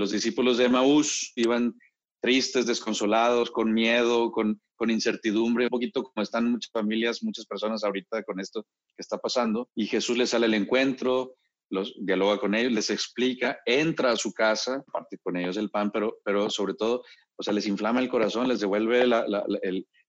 los discípulos de Maús iban tristes, desconsolados, con miedo, con, con incertidumbre, un poquito como están muchas familias, muchas personas ahorita con esto que está pasando. Y Jesús les sale al encuentro, los, dialoga con ellos, les explica, entra a su casa, parte con ellos el pan, pero, pero sobre todo, o sea, les inflama el corazón, les devuelve la, la,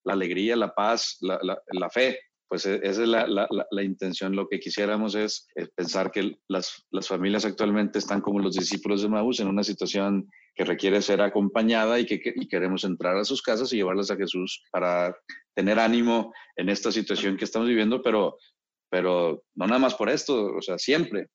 la alegría, la paz, la, fe. Pues e, esa es la, intención. Lo que quisiéramos es, pensar que las, las, familias actualmente están como los discípulos de Maús en una situación que requiere ser acompañada y que, y queremos entrar a sus casas y llevarlas a Jesús para tener ánimo en esta situación que estamos viviendo, pero, pero no nada más por esto, o sea, siempre.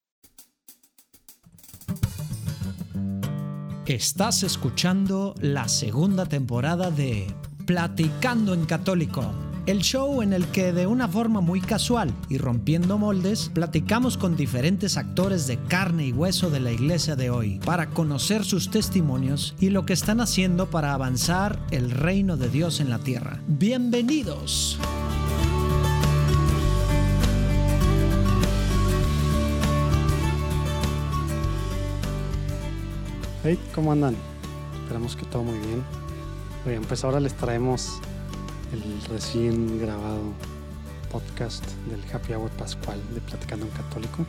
Estás escuchando la segunda temporada de Platicando en Católico, el show en el que de una forma muy casual y rompiendo moldes, platicamos con diferentes actores de carne y hueso de la iglesia de hoy para conocer sus testimonios y lo que están haciendo para avanzar el reino de Dios en la tierra. Bienvenidos. Hey, ¿cómo andan? Esperamos que todo muy bien. Bien, pues ahora les traemos el recién grabado podcast del Happy Hour Pascual de Platicando en Católico.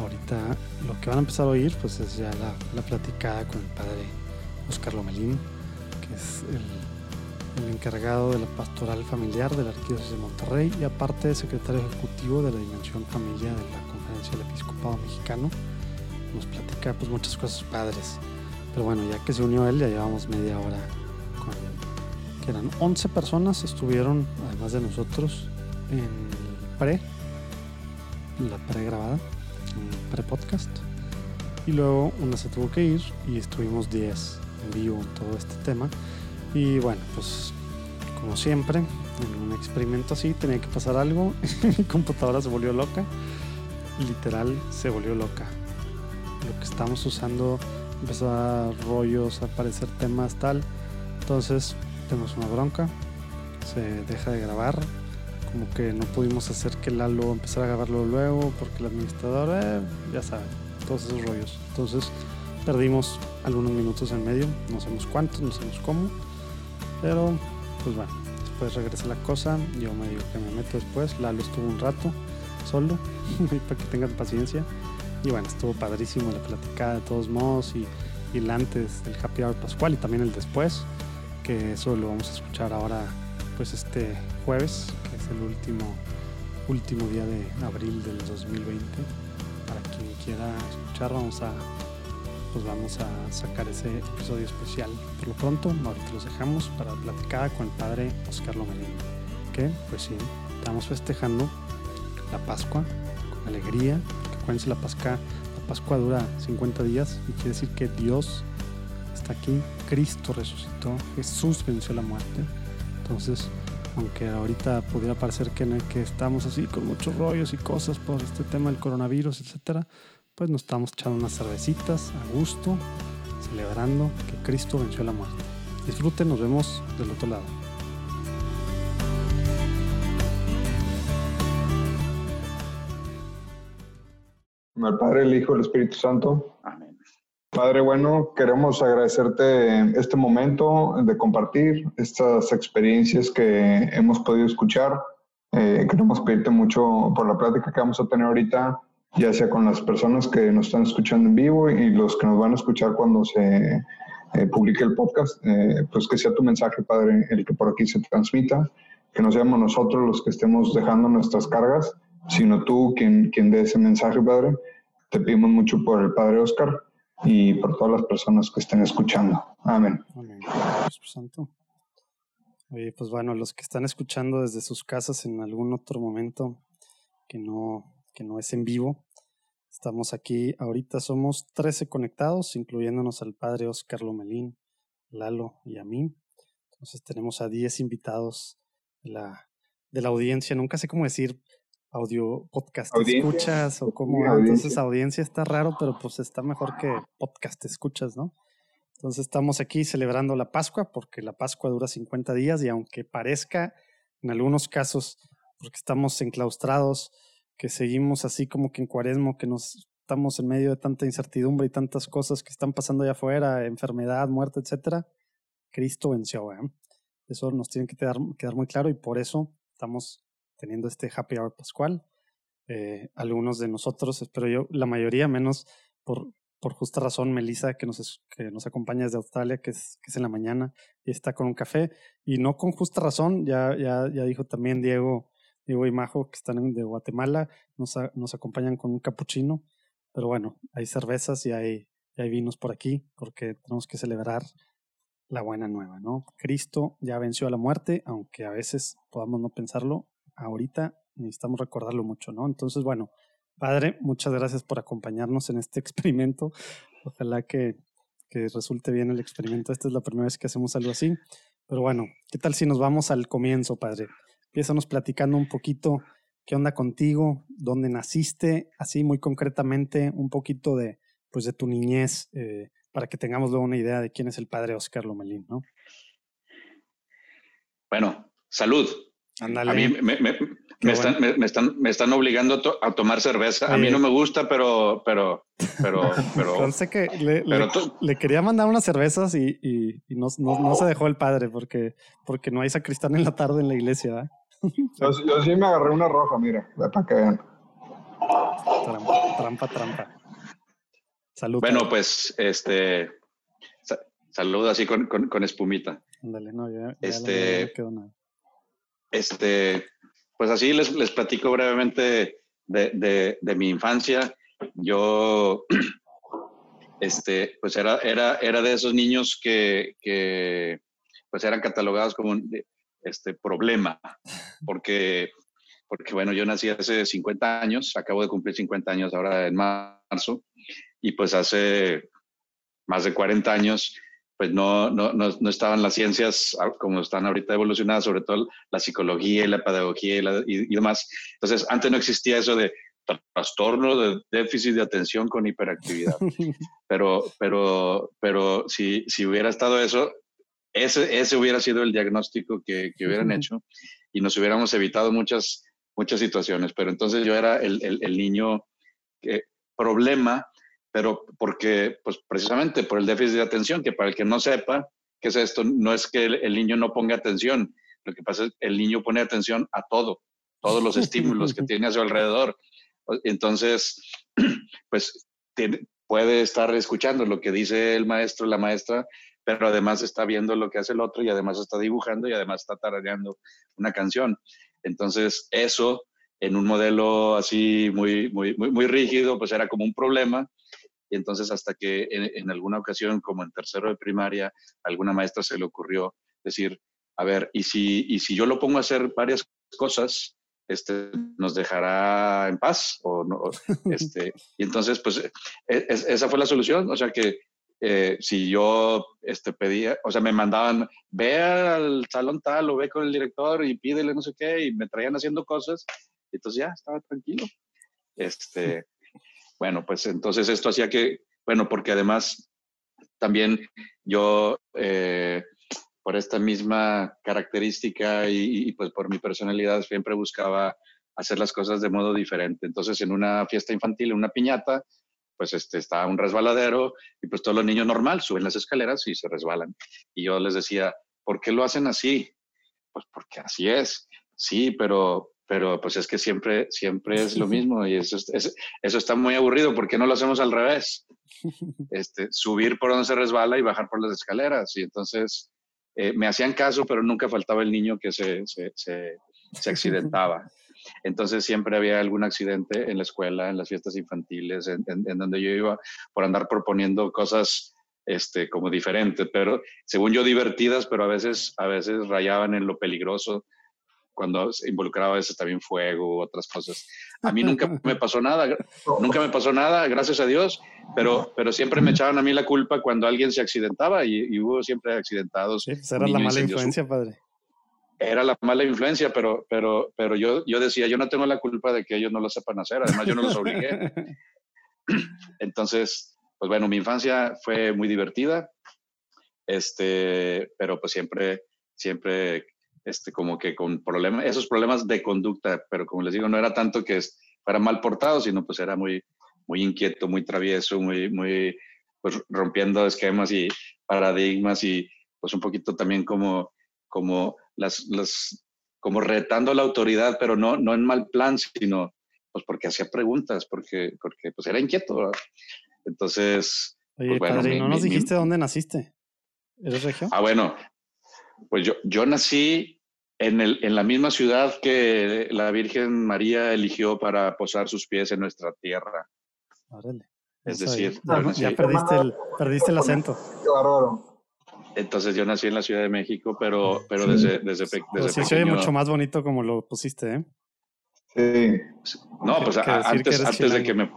Ahorita lo que van a empezar a oír pues es ya la, la platicada con el padre Oscar Lomelín, que es el, encargado de la pastoral familiar de la Arquidiócesis de Monterrey y aparte secretario ejecutivo de la Dimensión Familia de la Conferencia del Episcopado Mexicano nos platica pues muchas cosas padres. Pero bueno, ya que se unió él, ya llevamos media hora eran 11 personas, estuvieron, además de nosotros, en el pre, la pre grabada, en pre podcast. Y luego una se tuvo que ir y estuvimos 10 en vivo en todo este tema. Y bueno, pues como siempre, en un experimento así tenía que pasar algo. Mi computadora se volvió loca. Literal se volvió loca lo que estamos usando empezó a dar rollos, a aparecer temas tal. Entonces tenemos una bronca, se deja de grabar, como que no pudimos hacer que Lalo empezara a grabarlo luego porque el administrador, eh, ya saben, todos esos rollos. Entonces perdimos algunos minutos en medio, no sabemos cuántos, no sabemos cómo, pero pues bueno, después regresa la cosa, yo me digo que me meto después, Lalo estuvo un rato solo, para que tengan paciencia y bueno, estuvo padrísimo la platicada de todos modos y, el antes del Happy Hour Pascual y también el después, que eso lo vamos a escuchar ahora pues este jueves, que es el último, último día de abril del 2020. Para quien quiera escuchar, vamos a pues vamos a sacar ese episodio especial. Por lo pronto, ahorita los dejamos para la platicada con el padre Oscar Lomelín. Que, pues sí, estamos festejando la Pascua con alegría, Acuérdense, la Pascua, la Pascua dura 50 días y quiere decir que Dios aquí, Cristo resucitó, Jesús venció la muerte. Entonces, aunque ahorita pudiera parecer que, estamos así con muchos rollos y cosas por este tema del coronavirus, etcétera, pues nos estamos echando unas cervecitas a gusto, celebrando que Cristo venció la muerte. Disfruten, nos vemos del otro lado. el Padre, el Hijo el Espíritu Santo. Padre bueno, queremos agradecerte este momento de compartir estas experiencias que hemos podido escuchar. Eh, queremos pedirte mucho por la plática que vamos a tener ahorita, ya sea con las personas que nos están escuchando en vivo y los que nos van a escuchar cuando se eh, publique el podcast. Eh, pues que sea tu mensaje, Padre, el que por aquí se transmita, que no seamos nosotros los que estemos dejando nuestras cargas, sino tú quien, quien dé ese mensaje, Padre. Te pedimos mucho por el Padre Oscar y por todas las personas que estén escuchando. Amén. Amén. Santo. Oye, pues bueno, los que están escuchando desde sus casas en algún otro momento que no, que no es en vivo, estamos aquí. Ahorita somos 13 conectados, incluyéndonos al Padre Oscar Lomelín, Lalo y a mí. Entonces tenemos a 10 invitados de la, de la audiencia. Nunca sé cómo decir audio podcast escuchas o como entonces audiencia está raro, pero pues está mejor que podcast escuchas, ¿no? Entonces estamos aquí celebrando la Pascua porque la Pascua dura 50 días y aunque parezca en algunos casos porque estamos enclaustrados, que seguimos así como que en cuaresmo, que nos estamos en medio de tanta incertidumbre y tantas cosas que están pasando allá afuera, enfermedad, muerte, etcétera, Cristo venció. ¿eh? Eso nos tiene que quedar, quedar muy claro y por eso estamos teniendo este happy hour pascual. Eh, algunos de nosotros, espero yo, la mayoría, menos por, por justa razón, Melissa, que nos, que nos acompaña desde Australia, que es, que es en la mañana y está con un café. Y no con justa razón, ya, ya, ya dijo también Diego, Diego y Majo, que están de Guatemala, nos, nos acompañan con un capuchino. Pero bueno, hay cervezas y hay, y hay vinos por aquí, porque tenemos que celebrar la buena nueva, ¿no? Cristo ya venció a la muerte, aunque a veces podamos no pensarlo, ahorita necesitamos recordarlo mucho, ¿no? Entonces, bueno, Padre, muchas gracias por acompañarnos en este experimento. Ojalá que, que resulte bien el experimento. Esta es la primera vez que hacemos algo así. Pero bueno, ¿qué tal si nos vamos al comienzo, Padre? Empiezanos platicando un poquito qué onda contigo, dónde naciste, así muy concretamente, un poquito de, pues, de tu niñez, eh, para que tengamos luego una idea de quién es el padre Oscar Lomelín, ¿no? Bueno, salud. A mí me, me, están, me, están, me, están, obligando a, tomar cerveza. A mí no me gusta, pero, pero, pero, pero. que le, le, quería mandar unas cervezas y, y, no, no, se dejó el padre porque, porque no hay sacristán en la tarde en la iglesia. Yo, sí me agarré una roja, mira, para que vean. Trampa, trampa, trampa. Salud. Bueno, pues, este, salud así con, con, espumita. Ándale, no, ya, este, quedó nada. Este, pues así les, les platico brevemente de, de, mi infancia. Yo, este, pues era, era, era de esos niños que, que pues eran catalogados como un este, problema, porque, porque bueno, yo nací hace 50 años, acabo de cumplir 50 años ahora en marzo, y pues hace más de 40 años pues no, no, no, estaban las ciencias como están ahorita evolucionadas, sobre todo la psicología y la pedagogía y, demás. Entonces, antes no existía eso de trastorno de déficit de atención con hiperactividad. Pero, pero, pero si, si hubiera estado eso, ese, ese hubiera sido el diagnóstico que, que hubieran hecho y nos hubiéramos evitado muchas, muchas situaciones. Pero entonces yo era el, el, el niño que, problema pero porque, pues precisamente por el déficit de atención, que para el que no sepa qué es esto, no es que el, niño no ponga atención, lo que pasa es que el niño pone atención a todo, todos los estímulos que tiene a su alrededor. Entonces, pues puede estar escuchando lo que dice el maestro, la maestra, pero además está viendo lo que hace el otro y además está dibujando y además está tarareando una canción. Entonces, eso en un modelo así muy, muy, muy, muy rígido, pues era como un problema y entonces hasta que en, alguna ocasión, como en tercero de primaria, alguna maestra se le ocurrió decir, a ver, ¿y si, y si yo lo pongo a hacer varias cosas, este, nos dejará en paz o no? Este, y entonces, pues, e, esa fue la solución. O sea que eh, si yo este, pedía, o sea, me mandaban, ve al salón tal o ve con el director y pídele no sé qué, y me traían haciendo cosas, y entonces ya estaba tranquilo. Este, bueno, pues entonces esto hacía que, bueno, porque además también yo, eh, por esta misma característica y, pues por mi personalidad, siempre buscaba hacer las cosas de modo diferente. Entonces, en una fiesta infantil, en una piñata, pues este, está un resbaladero y pues todos los niños normal suben las escaleras y se resbalan. Y yo les decía, ¿por qué lo hacen así? Pues porque así es. Sí, pero pero pues es que siempre, siempre es lo mismo y eso, eso está muy aburrido. ¿Por qué no lo hacemos al revés? Este, subir por donde se resbala y bajar por las escaleras. Y entonces eh, me hacían caso, pero nunca faltaba el niño que se, se, se, accidentaba. Entonces siempre había algún accidente en la escuela, en las fiestas infantiles, en, en, donde yo iba por andar proponiendo cosas este, como diferentes, pero según yo divertidas, pero a veces, a veces rayaban en lo peligroso cuando involucraba a veces también fuego otras cosas. A mí nunca me pasó nada, nunca me pasó nada, gracias a Dios, pero, pero siempre me echaban a mí la culpa cuando alguien se accidentaba y, hubo siempre accidentados. Sí, pues era la mala influencia, padre. Era la mala influencia, pero, pero, pero yo, yo decía, yo no tengo la culpa de que ellos no lo sepan hacer, además yo no los obligué. Entonces, pues bueno, mi infancia fue muy divertida, este, pero pues siempre, siempre este, como que con problemas, esos problemas de conducta, pero como les digo, no era tanto que fuera mal portado, sino pues era muy, muy inquieto, muy travieso, muy, muy, pues rompiendo esquemas y paradigmas y pues un poquito también como, como las, las, como retando la autoridad, pero no, no en mal plan, sino pues porque hacía preguntas, porque, porque pues era inquieto. Entonces... Oye, pues, padre, ¿no nos dijiste dónde naciste? ¿Eres regio? Ah, bueno, pues yo, yo nací en, el, en la misma ciudad que la Virgen María eligió para posar sus pies en nuestra tierra. Es decir, ya perdiste el, perdiste el acento. Entonces yo nací en la Ciudad de México, pero, pero desde, desde, desde sí, se oye mucho más bonito como lo pusiste, ¿eh? Sí. No, pues antes, antes de que me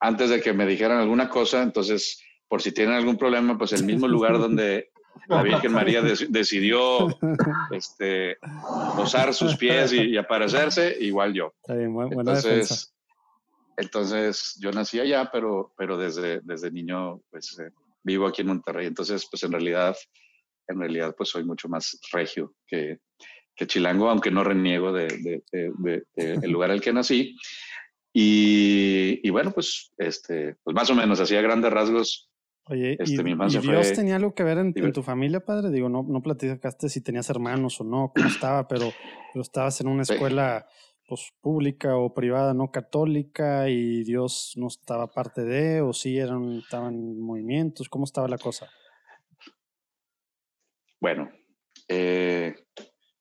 antes de que me dijeran alguna cosa, entonces, por si tienen algún problema, pues el mismo lugar donde la Virgen María decidió este, posar sus pies y, aparecerse, igual yo. entonces, entonces, yo nací allá, pero, pero desde, desde niño, pues eh, vivo aquí en Monterrey. Entonces, pues en realidad, en realidad, pues soy mucho más regio que, que chilango, aunque no reniego del de, de, lugar al que nací. Y, y, bueno, pues, este, pues más o menos, hacía grandes rasgos. Oye, este, ¿y, ¿y Dios tenía algo que ver en, tu familia, padre? Digo, no, no platicaste si tenías hermanos o no, cómo estaba, pero, pero estabas en una escuela pues, pública o privada, no católica, y Dios no estaba parte de, o sí eran, estaban movimientos, ¿cómo estaba la cosa? Bueno, eh,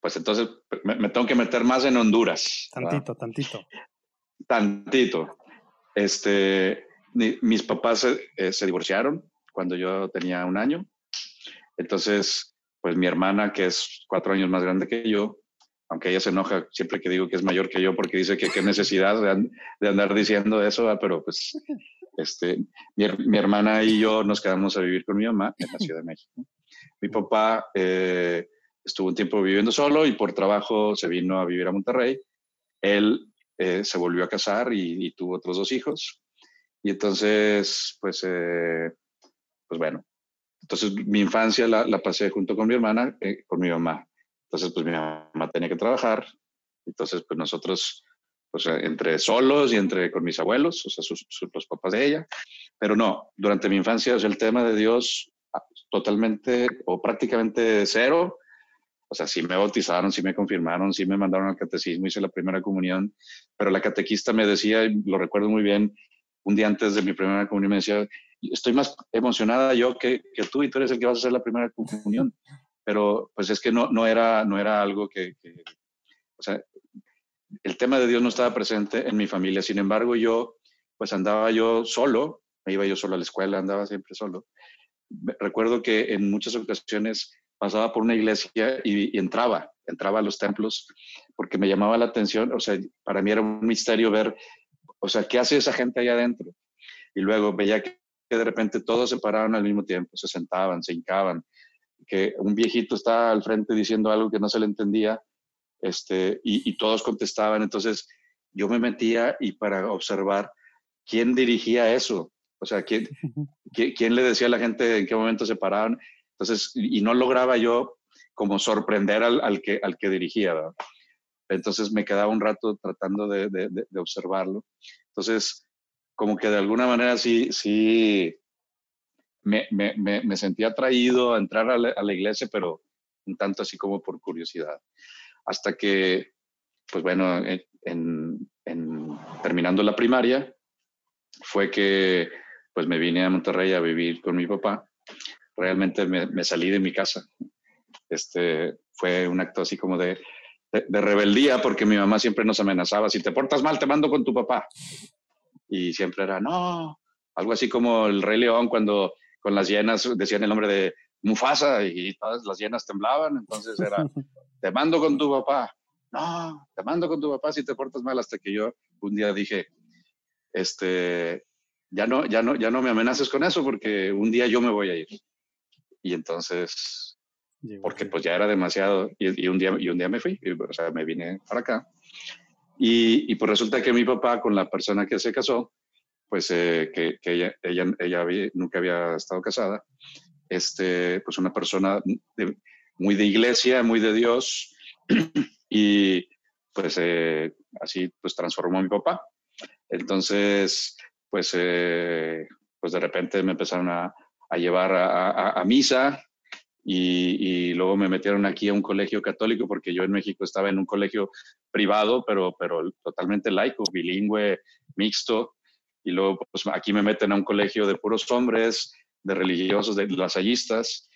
pues entonces me, tengo que meter más en Honduras. Tantito, tantito. Tantito. Este, mis papás se, eh, se divorciaron cuando yo tenía un año. Entonces, pues mi hermana, que es cuatro años más grande que yo, aunque ella se enoja siempre que digo que es mayor que yo porque dice que qué necesidad de, andar diciendo eso, pero pues este, mi, hermana y yo nos quedamos a vivir con mi mamá en la Ciudad de México. Mi papá eh, estuvo un tiempo viviendo solo y por trabajo se vino a vivir a Monterrey. Él eh, se volvió a casar y, tuvo otros dos hijos. Y entonces, pues, eh, pues bueno, entonces mi infancia la, la pasé junto con mi hermana, con mi mamá. Entonces, pues mi mamá tenía que trabajar. Entonces, pues nosotros, pues entre solos y entre con mis abuelos, o sea, sus, los papás de ella. Pero no, durante mi infancia, o sea, el tema de Dios ah, totalmente o prácticamente cero. O sea, sí me bautizaron, sí me confirmaron, sí me mandaron al catecismo, hice la primera comunión, pero la catequista me decía, y lo recuerdo muy bien, un día antes de mi primera comunión me decía, estoy más emocionada yo que, que tú y tú eres el que vas a hacer la primera comunión pero pues es que no, no, era, no era algo que, o sea, el tema de Dios no estaba presente en mi familia, sin embargo yo, pues andaba yo solo, me iba yo solo a la escuela, andaba siempre solo. Recuerdo que en muchas ocasiones pasaba por una iglesia y, entraba, entraba a los templos porque me llamaba la atención, o sea, para mí era un misterio ver, o sea, ¿qué hace esa gente allá adentro? Y luego veía que, que de repente todos se paraban al mismo tiempo, se sentaban, se hincaban, que un viejito estaba al frente diciendo algo que no se le entendía este, y, todos contestaban. Entonces yo me metía y para observar quién dirigía eso, o sea, quién, quién, le decía a la gente en qué momento se paraban. Entonces, y no lograba yo como sorprender al, que, al que dirigía. Entonces me quedaba un rato tratando de, de, observarlo. Entonces, como que de alguna manera sí, sí, me, me, me, sentía atraído a entrar a la, iglesia, pero un tanto así como por curiosidad. Hasta que, pues bueno, en, terminando la primaria, fue que pues me vine a Monterrey a vivir con mi papá. Realmente me, salí de mi casa. Este, fue un acto así como de, de, rebeldía porque mi mamá siempre nos amenazaba, si te portas mal te mando con tu papá. Y siempre era, no, algo así como el Rey León cuando con las hienas decían el nombre de Mufasa y todas las hienas temblaban, entonces era, te mando con tu papá, no, te mando con tu papá si te portas mal, hasta que yo un día dije, este, ya no, ya no, ya no me amenaces con eso porque un día yo me voy a ir. Y entonces, porque pues ya era demasiado, y, un, día, y un día me fui, o sea, me vine para acá. Y, y pues resulta que mi papá con la persona que se casó, pues eh, que, ella, ella, ella nunca había estado casada, este, pues una persona muy de iglesia, muy de Dios, y pues eh, así pues transformó a mi papá. Entonces, pues, eh, pues de repente me empezaron a, llevar a, misa y, luego me metieron aquí a un colegio católico porque yo en México estaba en un colegio privado, pero, pero totalmente laico, bilingüe, mixto. Y luego pues, aquí me meten a un colegio de puros hombres, de religiosos, de lasallistas.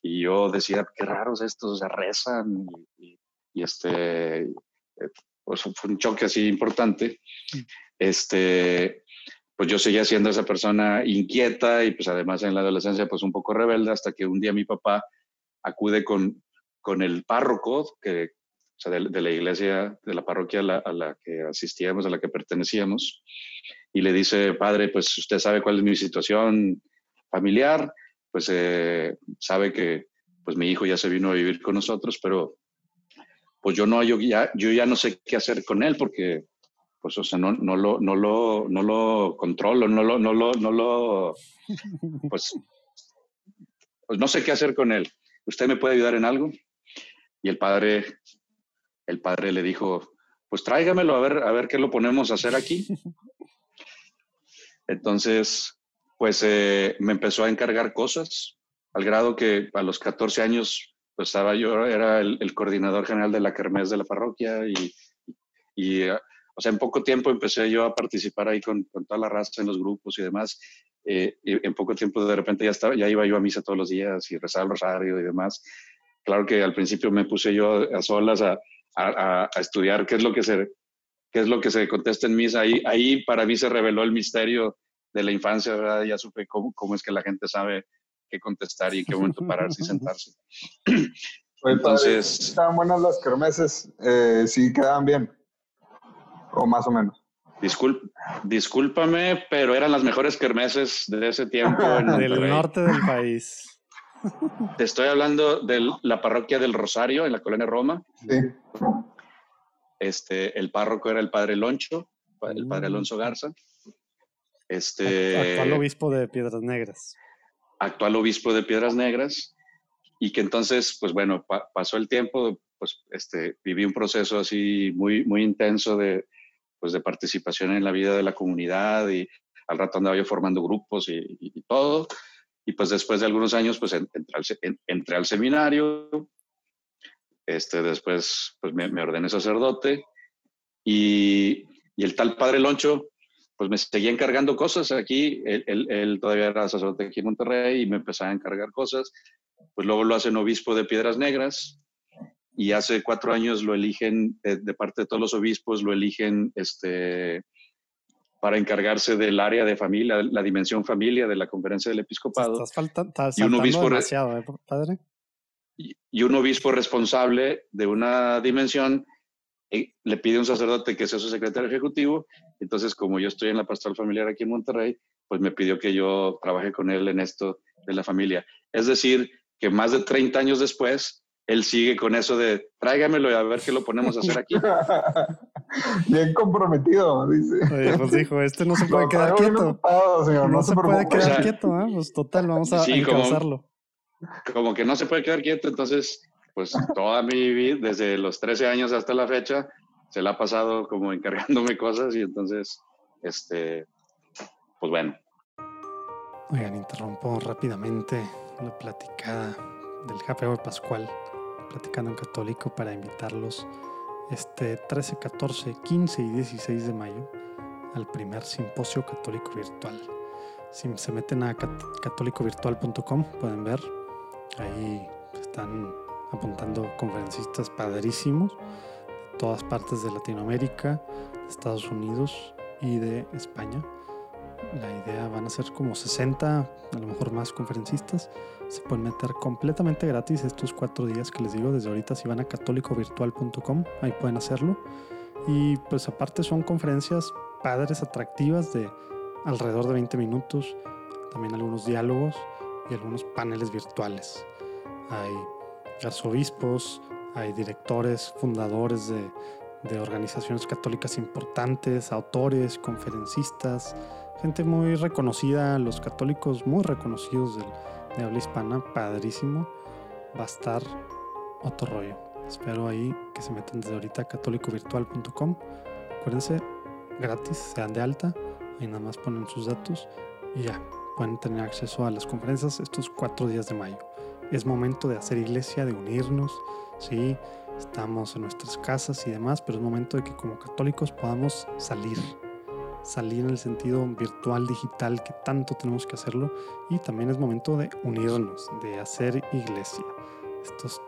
Y yo decía, qué raros estos, se rezan. Y, este, eh, pues fue un choque así importante. Mm. Este, pues yo seguía siendo esa persona inquieta y pues además en la adolescencia pues un poco rebelde hasta que un día mi papá acude con, con el párroco que, o de, la iglesia, de la parroquia a la, que asistíamos, a la que pertenecíamos, y le dice, padre, pues usted sabe cuál es mi situación familiar, pues eh, sabe que pues mi hijo ya se vino a vivir con nosotros, pero pues yo no, yo ya, yo ya no sé qué hacer con él porque pues, o sea, no, no, lo, no, lo, no lo controlo, no lo, no lo, no lo, pues, pues no sé qué hacer con él. ¿Usted me puede ayudar en algo? Y el padre, el padre le dijo, pues tráigamelo a ver, a ver qué lo ponemos a hacer aquí. Entonces, pues eh, me empezó a encargar cosas, al grado que a los 14 años, pues estaba yo, era el, coordinador general de la Kermés de la parroquia y, y o sea, en poco tiempo empecé yo a participar ahí con, con toda la raza en los grupos y demás. Eh, y en poco tiempo de repente ya, estaba, ya iba yo a misa todos los días y rezaba el rosario y demás. Claro que al principio me puse yo a solas a, a, a estudiar qué es lo que se qué es lo que se contesta en misa. Ahí, ahí para mí se reveló el misterio de la infancia, ¿verdad? Ya supe cómo, cómo es que la gente sabe qué contestar y en qué momento pararse y sentarse. Entonces... Estaban buenas las kermeses, eh, sí quedaban bien o más o menos. Disculp, discúlpame, pero eran las mejores kermeses de ese tiempo. En del norte del país. Te estoy hablando de la parroquia del Rosario, en la colonia Roma. Sí. Este, el párroco era el padre Loncho, el padre mm. Alonso Garza. Este, actual obispo de Piedras Negras. Actual obispo de Piedras Negras. Y que entonces, pues bueno, pasó el tiempo, pues este, viví un proceso así muy, muy intenso de, pues, de participación en la vida de la comunidad y al rato andaba yo formando grupos y, todo. Y pues después de algunos años, pues entré al, seminario, este, después pues me, ordené sacerdote y, y, el tal padre Loncho, pues me seguía encargando cosas. Aquí, él, él, todavía era sacerdote aquí en Monterrey y me empezaba a encargar cosas, pues luego lo hacen obispo de Piedras Negras y hace cuatro años lo eligen, de, parte de todos los obispos, lo eligen este, para encargarse del área de familia, la dimensión familia de la conferencia del episcopado. Estás y un obispo demasiado, ¿eh, padre? Y, un obispo responsable de una dimensión eh, le pide a un sacerdote que sea su secretario ejecutivo. Entonces, como yo estoy en la pastoral familiar aquí en Monterrey, pues me pidió que yo trabaje con él en esto de la familia. Es decir, que más de 30 años después, él sigue con eso de tráigamelo y a ver qué lo ponemos a hacer aquí. Bien comprometido, dice. Oye, pues dijo, este no se puede quedar quieto. no, se, puede quedar quieto, ¿eh? Pues total, vamos a sí, como, como, que no se puede quedar quieto, entonces, pues toda mi vida, desde los 13 años hasta la fecha, se la ha pasado como encargándome cosas y entonces, este, pues bueno. Oigan, interrumpo rápidamente la platicada del Happy Hour Pascual Platicando en Católico para invitarlos este 13, 14, 15 y 16 de mayo al primer simposio católico virtual. Si se meten a católicovirtual.com pueden ver, ahí están apuntando conferencistas padrísimos de todas partes de Latinoamérica, de Estados Unidos y de España. La idea van a ser como 60, a lo mejor más conferencistas se pueden meter completamente gratis estos cuatro días que les digo. Desde ahorita si van a católicovirtual.com, ahí pueden hacerlo. Y pues aparte son conferencias padres, atractivas de alrededor de 20 minutos. También algunos diálogos y algunos paneles virtuales. Hay arzobispos, hay directores, fundadores de, de organizaciones católicas importantes, autores, conferencistas, gente muy reconocida, los católicos muy reconocidos del de habla hispana, padrísimo. Va a estar otro rollo. Espero ahí que se metan desde ahorita a católicovirtual.com. Acuérdense, gratis, sean de alta. Ahí nada más ponen sus datos y ya pueden tener acceso a las conferencias estos cuatro días de mayo. Es momento de hacer iglesia, de unirnos, sí, estamos en nuestras casas y demás, pero es momento de que como católicos podamos salir, salir en el sentido virtual, digital, que tanto tenemos que hacerlo, y también es momento de unirnos, de hacer iglesia. Estas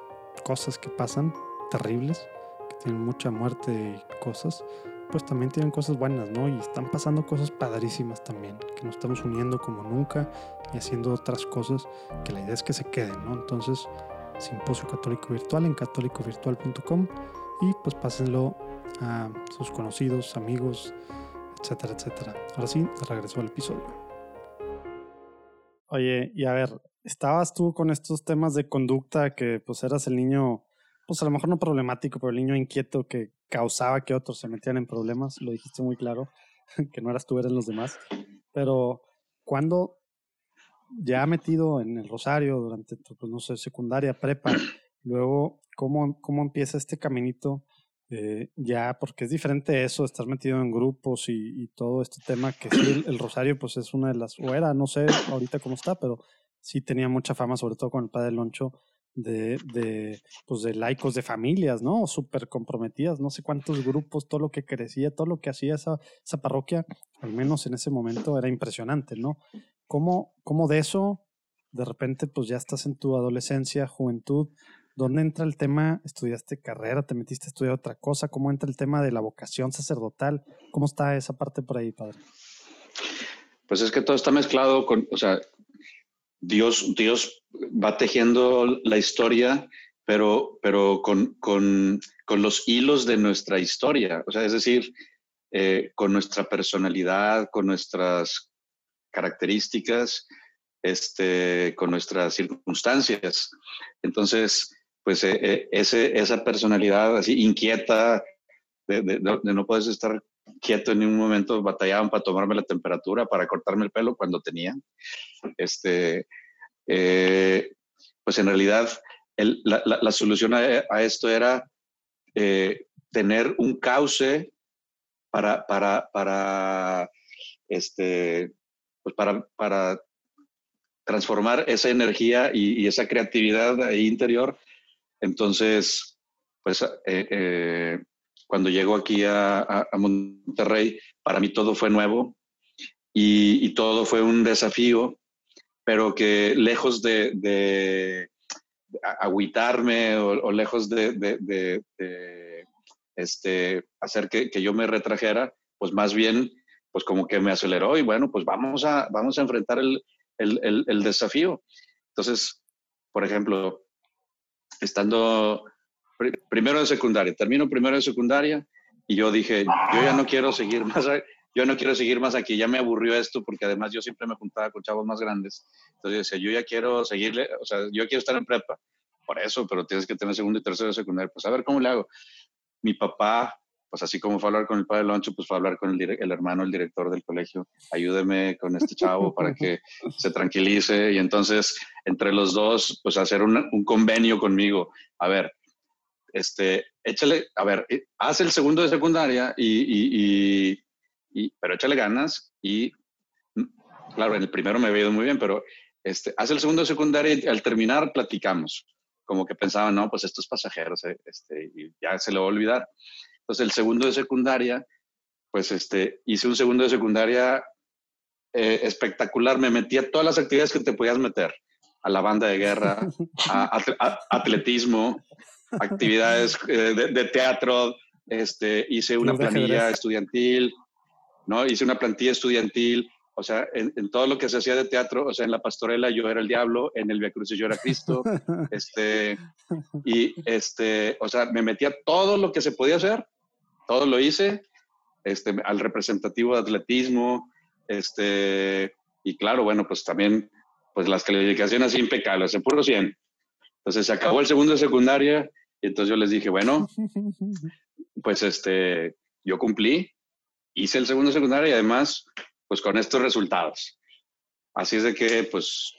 cosas que pasan, terribles, que tienen mucha muerte y cosas, pues también tienen cosas buenas, ¿no? Y están pasando cosas padrísimas también, que nos estamos uniendo como nunca y haciendo otras cosas que la idea es que se queden, ¿no? Entonces, Simposio Católico Virtual en católicovirtual.com y pues pásenlo a sus conocidos, amigos, etcétera, etcétera. Ahora sí, regreso al episodio. Oye, y a ver, estabas tú con estos temas de conducta que pues eras el niño, pues a lo mejor no problemático, pero el niño inquieto que causaba que otros se metieran en problemas, lo dijiste muy claro, que no eras tú, eres los demás. Pero, ¿cuándo ya metido en el Rosario durante, pues no sé, secundaria, prepa, luego, ¿cómo, cómo empieza este caminito? Eh, ya, porque es diferente eso, estar metido en grupos y, y todo este tema, que sí, el, Rosario, pues es una de las, o era, no sé ahorita cómo está, pero sí tenía mucha fama, sobre todo con el padre Loncho, de, de, pues de laicos de familias, ¿no? Súper comprometidas, no sé cuántos grupos, todo lo que crecía, todo lo que hacía esa, esa parroquia, al menos en ese momento era impresionante, ¿no? ¿Cómo, ¿Cómo de eso, de repente, pues ya estás en tu adolescencia, juventud, ¿dónde entra el tema? ¿Estudiaste carrera? ¿Te metiste a estudiar otra cosa? ¿Cómo entra el tema de la vocación sacerdotal? ¿Cómo está esa parte por ahí, padre? Pues es que todo está mezclado con, o sea, Dios, Dios va tejiendo la historia, pero, pero con, con, con los hilos de nuestra historia. O sea, es decir, eh, con nuestra personalidad, con nuestras características, este, con nuestras circunstancias. Entonces, pues eh, eh, esa personalidad así inquieta, de, no puedes estar quieto en ningún momento, batallaban para tomarme la temperatura, para cortarme el pelo cuando tenía. Este, eh, pues en realidad la, solución a, esto era tener un cauce para, para, para este, pues para, para transformar esa energía y, esa creatividad interior. Entonces, pues eh, eh, cuando llego aquí a, Monterrey, para mí todo fue nuevo y, todo fue un desafío, pero que lejos de, de agüitarme o, lejos de, este, hacer que, yo me retrajera, pues más bien pues como que me aceleró y bueno, pues vamos a, vamos a enfrentar el, el, el, desafío. Entonces, por ejemplo, estando primero de secundaria, termino primero de secundaria y yo dije, yo ya no quiero seguir más, yo no quiero seguir más aquí, ya me aburrió esto porque además yo siempre me juntaba con chavos más grandes. Entonces decía, yo ya quiero seguirle, o sea, yo quiero estar en prepa, por eso, pero tienes que tener segundo y tercero de secundaria, pues a ver cómo le hago. Mi papá pues así como fue a hablar con el padre Loncho, pues fue a hablar con el, el, hermano, el director del colegio, ayúdeme con este chavo para que se tranquilice y entonces entre los dos, pues hacer un, un convenio conmigo. A ver, este, échale, a ver, eh, haz el segundo de secundaria y, y, y, pero échale ganas y, mm, claro, en el primero me había ido muy bien, pero este, haz el segundo de secundaria y al terminar platicamos. Como que pensaba, no, pues estos pasajeros, eh, este, y ya se lo va a olvidar. Entonces, el segundo de secundaria, pues este, hice un segundo de secundaria eh, espectacular. Me metí a todas las actividades que te podías meter. A la banda de guerra, a, atletismo, actividades eh, de, teatro. Este, hice una planilla estudiantil, ¿no? Hice una plantilla estudiantil. O sea, en, todo lo que se hacía de teatro, o sea, en la pastorela yo era el diablo, en el Via Crucis yo era Cristo, este, y este, o sea, me metía todo lo que se podía hacer todo lo hice, este, al representativo de atletismo, este, y claro, bueno, pues también, pues las calificaciones impecables, en puro 100. Entonces se acabó el segundo de secundaria y entonces yo les dije, bueno, pues este, yo cumplí, hice el segundo de secundaria y además, pues con estos resultados. Así es de que, pues,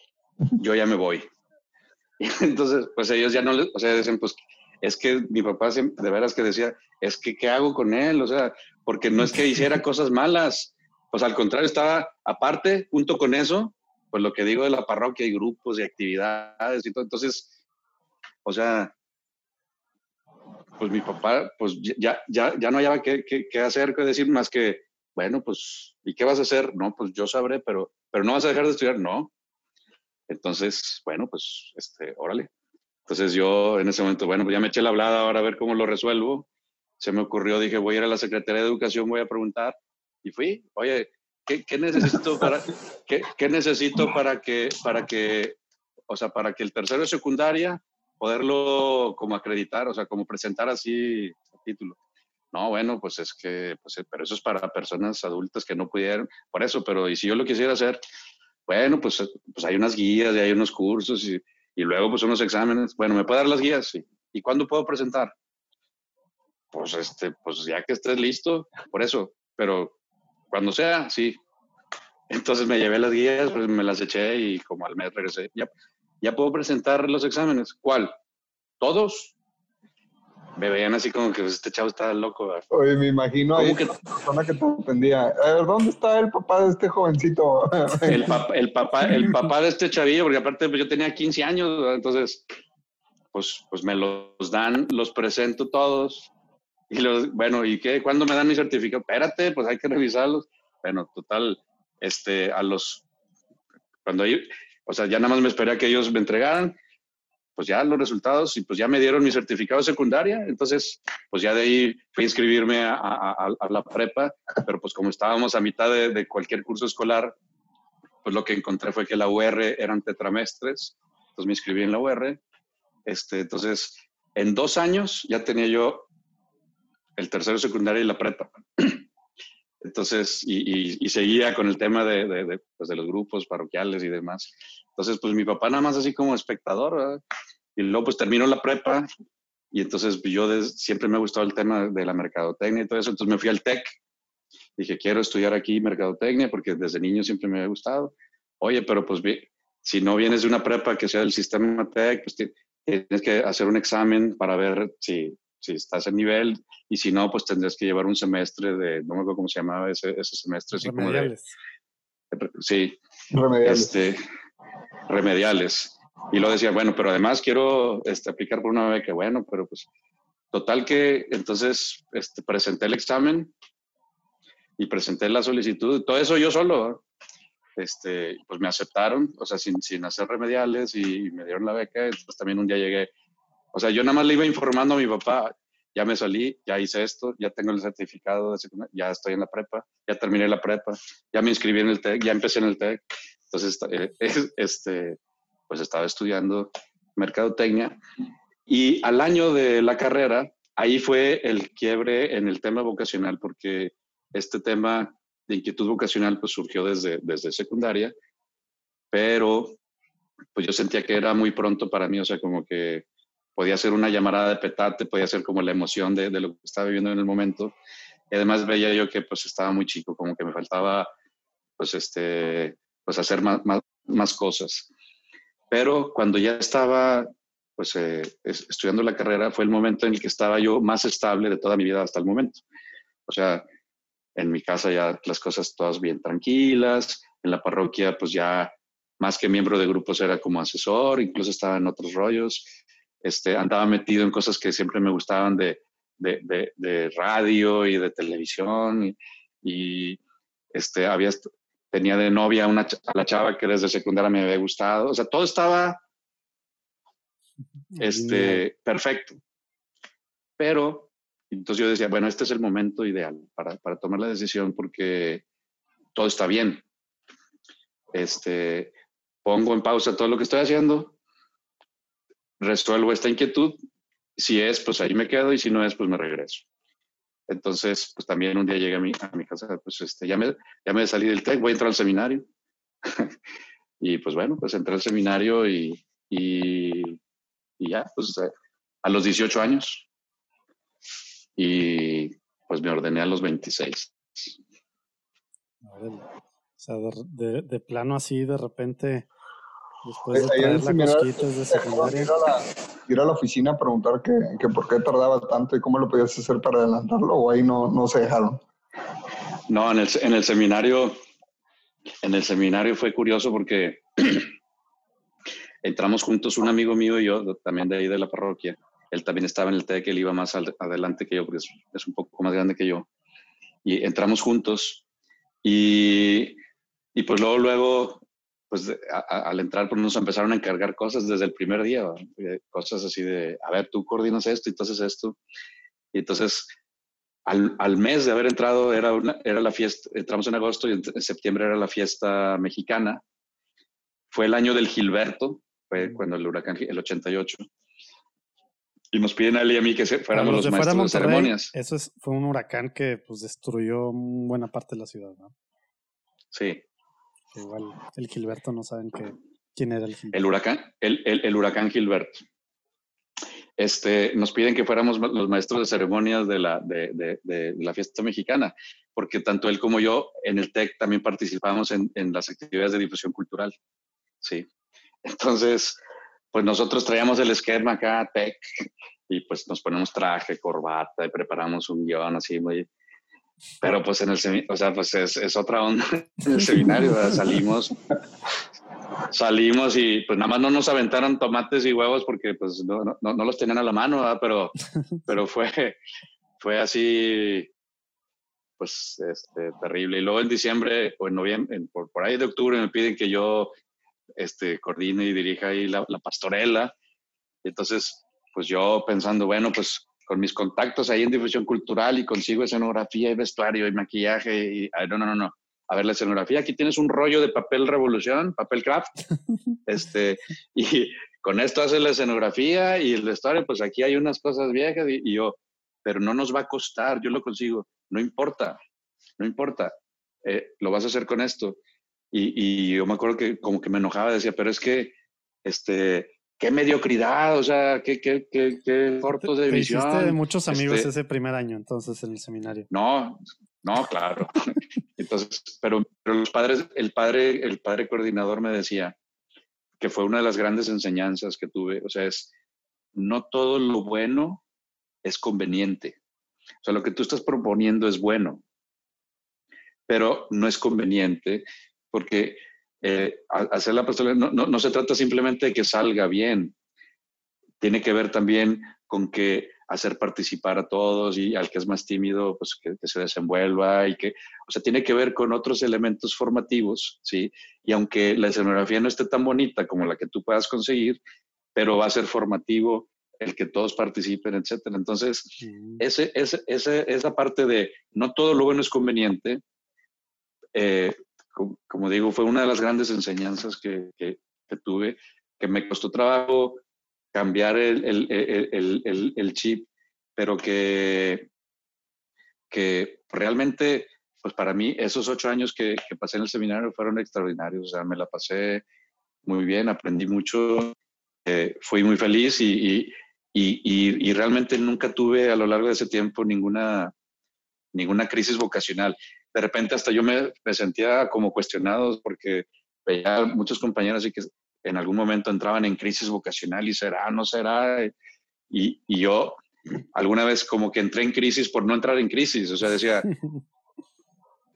yo ya me voy. Y entonces, pues ellos ya no les, o sea, dicen, pues, es que mi papá de veras que decía, es que ¿qué hago con él? O sea, porque no es que hiciera cosas malas, pues al contrario, estaba aparte, junto con eso, pues lo que digo de la parroquia y grupos y actividades y todo. Entonces, o sea, pues mi papá, pues ya, ya, ya no había qué, qué, hacer, qué decir más que, bueno, pues, ¿y qué vas a hacer? No, pues yo sabré, pero, pero no vas a dejar de estudiar, no. Entonces, bueno, pues, este, órale. Entonces yo en ese momento, bueno, pues ya me eché la hablada ahora a ver cómo lo resuelvo. Se me ocurrió, dije, voy a ir a la Secretaría de Educación, voy a preguntar. Y fui, oye, ¿qué, qué necesito para, qué, qué, necesito para que, para que, o sea, para que el tercero de secundaria poderlo como acreditar, o sea, como presentar así el título. No, bueno, pues es que, pues, pero eso es para personas adultas que no pudieron, por eso, pero y si yo lo quisiera hacer, bueno, pues, pues hay unas guías y hay unos cursos y, y luego pues unos exámenes. Bueno, ¿me puede dar las guías? Sí. ¿Y cuándo puedo presentar? Pues, este, pues ya que estés listo, por eso, pero cuando sea, sí. Entonces me llevé las guías, pues me las eché y como al mes regresé. Ya, ya puedo presentar los exámenes. ¿Cuál? ¿Todos? Me veían así como que pues, este chavo está loco. Oye, me imagino ahí que... la persona que te atendía. A ver, ¿dónde está el papá de este jovencito? el, papá, el, papá, el papá de este chavillo, porque aparte pues, yo tenía 15 años, entonces, pues, pues me los dan, los presento todos. Y los, bueno, ¿y qué? ¿Cuándo me dan mi certificado? Espérate, pues hay que revisarlos. Bueno, total, este, a los, cuando hay, o sea, ya nada más me esperé a que ellos me entregaran, pues ya los resultados y pues ya me dieron mi certificado de secundaria. Entonces, pues ya de ahí fui a inscribirme a, la prepa, pero pues como estábamos a mitad de, cualquier curso escolar, pues lo que encontré fue que la UR eran tetramestres, entonces me inscribí en la UR. Este, entonces, en dos años ya tenía yo el tercero secundario y la prepa. Entonces, y, seguía con el tema de, pues de, los grupos parroquiales y demás. Entonces, pues mi papá nada más así como espectador, y luego pues terminó la prepa, y entonces pues, yo siempre me ha gustado el tema de la mercadotecnia y todo eso, entonces me fui al TEC. Dije, quiero estudiar aquí mercadotecnia porque desde niño siempre me ha gustado. Oye, pero pues si no vienes de una prepa que sea del sistema TEC, pues tienes que hacer un examen para ver si si estás en nivel, y si no, pues tendrías que llevar un semestre de, no me acuerdo cómo se llamaba ese, ese semestre, así como de, sí, remediales. Este, remediales. Y lo decía, bueno, pero además quiero este, aplicar por una beca, bueno, pero pues total que entonces este, presenté el examen y presenté la solicitud, todo eso yo solo, este, pues me aceptaron, o sea, sin, sin hacer remediales y me dieron la beca, entonces también un día llegué o sea, yo nada más le iba informando a mi papá, ya me salí, ya hice esto, ya tengo el certificado, ya estoy en la prepa, ya terminé la prepa, ya me inscribí en el TEC, ya empecé en el TEC. Entonces, eh, este, pues estaba estudiando mercadotecnia. Y al año de la carrera, ahí fue el quiebre en el tema vocacional, porque este tema de inquietud vocacional pues surgió desde, desde secundaria, pero pues yo sentía que era muy pronto para mí, o sea, como que podía ser una llamada de petate, podía ser como la emoción de, lo que estaba viviendo en el momento. Y además veía yo que pues estaba muy chico, como que me faltaba pues este, pues hacer más, cosas. Pero cuando ya estaba pues eh, estudiando la carrera fue el momento en el que estaba yo más estable de toda mi vida hasta el momento. O sea, en mi casa ya las cosas todas bien tranquilas, en la parroquia pues ya más que miembro de grupos era como asesor, incluso estaba en otros rollos. Este, andaba metido en cosas que siempre me gustaban de, de, radio y de televisión y, este, había, tenía de novia una, a la chava que desde secundaria me había gustado. O sea, todo estaba este, perfecto. Pero entonces yo decía, bueno, este es el momento ideal para, para tomar la decisión porque todo está bien. Este, pongo en pausa todo lo que estoy haciendo resuelvo esta inquietud. Si es, pues ahí me quedo y si no es, pues me regreso. Entonces, pues también un día llegué a mi, a mi casa, pues este, ya, me, ya me salí del TEC, voy a entrar al seminario. y pues bueno, pues entré al seminario y, y, ya, pues a los 18 años. Y pues me ordené a los 26. O sea, de, de plano así, de repente Después de traer la de secundaria. Ir a, la, oficina a preguntar que, por qué tardaba tanto y cómo lo podías hacer para adelantarlo, o ahí no, no se dejaron. No, en el, en el seminario, en el seminario fue curioso porque entramos juntos, un amigo mío y yo, también de ahí de la parroquia. Él también estaba en el TEC, él iba más adelante que yo, porque es, un poco más grande que yo. Y entramos juntos y, y pues luego, luego, pues al entrar, pues nos empezaron a encargar cosas desde el primer día, eh, cosas así de, a ver, tú coordinas esto y entonces esto. Y entonces, al, al mes de haber entrado, era, era la fiesta, entramos en agosto y en septiembre era la fiesta mexicana. Fue el año del Gilberto, fue cuando el huracán, el 88. Y nos piden a él y a mí que fuéramos los, maestros de ceremonias. Eso fue un huracán que pues destruyó buena parte de la ciudad, ¿no? Sí. Igual el Gilberto no saben que, quién era el Gilberto. El huracán, el, el, huracán Gilberto. Este, nos piden que fuéramos los maestros de ceremonias de la, de, de, la fiesta mexicana, porque tanto él como yo en el TEC también participamos en, en las actividades de difusión cultural. Sí. Entonces, pues nosotros traíamos el esquema acá, tech, y pues nos ponemos traje, corbata y preparamos un guion así muy... Pero pues en el seminario, o sea, pues es, es, otra onda en el seminario, salimos, salimos y pues nada más no nos aventaron tomates y huevos porque pues no, no, no los tenían a la mano, pero, pero fue, fue así, pues este, terrible. Y luego en diciembre o en noviembre, por, por ahí de octubre me piden que yo este, coordine y dirija ahí la, pastorela. entonces, pues yo pensando, bueno, pues con mis contactos ahí en difusión cultural y consigo escenografía y vestuario y maquillaje y no, no, no, no. A ver, la escenografía, aquí tienes un rollo de papel revolución, papel craft, este, y con esto hace la escenografía y el vestuario, pues aquí hay unas cosas viejas y, yo, pero no nos va a costar, yo lo consigo, no importa, no importa, eh, lo vas a hacer con esto. Y, yo me acuerdo que como que me enojaba, decía, pero es que, este, qué mediocridad, o sea, qué, qué, qué, qué cortos de visión. Hiciste de muchos amigos este ese primer año, entonces, en el seminario. No, no, claro. entonces, pero, pero los padres, el padre, el padre coordinador me decía que fue una de las grandes enseñanzas que tuve, o sea, es, no todo lo bueno es conveniente. O sea, lo que tú estás proponiendo es bueno, pero no es conveniente porque eh, hacer la pastorela no, no, se trata simplemente de que salga bien, tiene que ver también con que hacer participar a todos y al que es más tímido, pues que, se desenvuelva y que, o sea, tiene que ver con otros elementos formativos, ¿sí? Y aunque la escenografía no esté tan bonita como la que tú puedas conseguir, pero va a ser formativo el que todos participen, etcétera. Entonces, ese, ese, esa parte de no todo lo bueno es conveniente, eh, como, digo, fue una de las grandes enseñanzas que, que, tuve, que me costó trabajo cambiar el, el, el, el, chip, pero que, que realmente, pues para mí, esos ocho años que, que, pasé en el seminario fueron extraordinarios, o sea, me la pasé muy bien, aprendí mucho, eh, fui muy feliz y, y, y, y, realmente nunca tuve a lo largo de ese tiempo ninguna, ninguna crisis vocacional de repente hasta yo me, sentía como cuestionado porque veía muchos compañeros y que en algún momento entraban en crisis vocacional y será, no será. Y, y, yo alguna vez como que entré en crisis por no entrar en crisis. O sea, decía,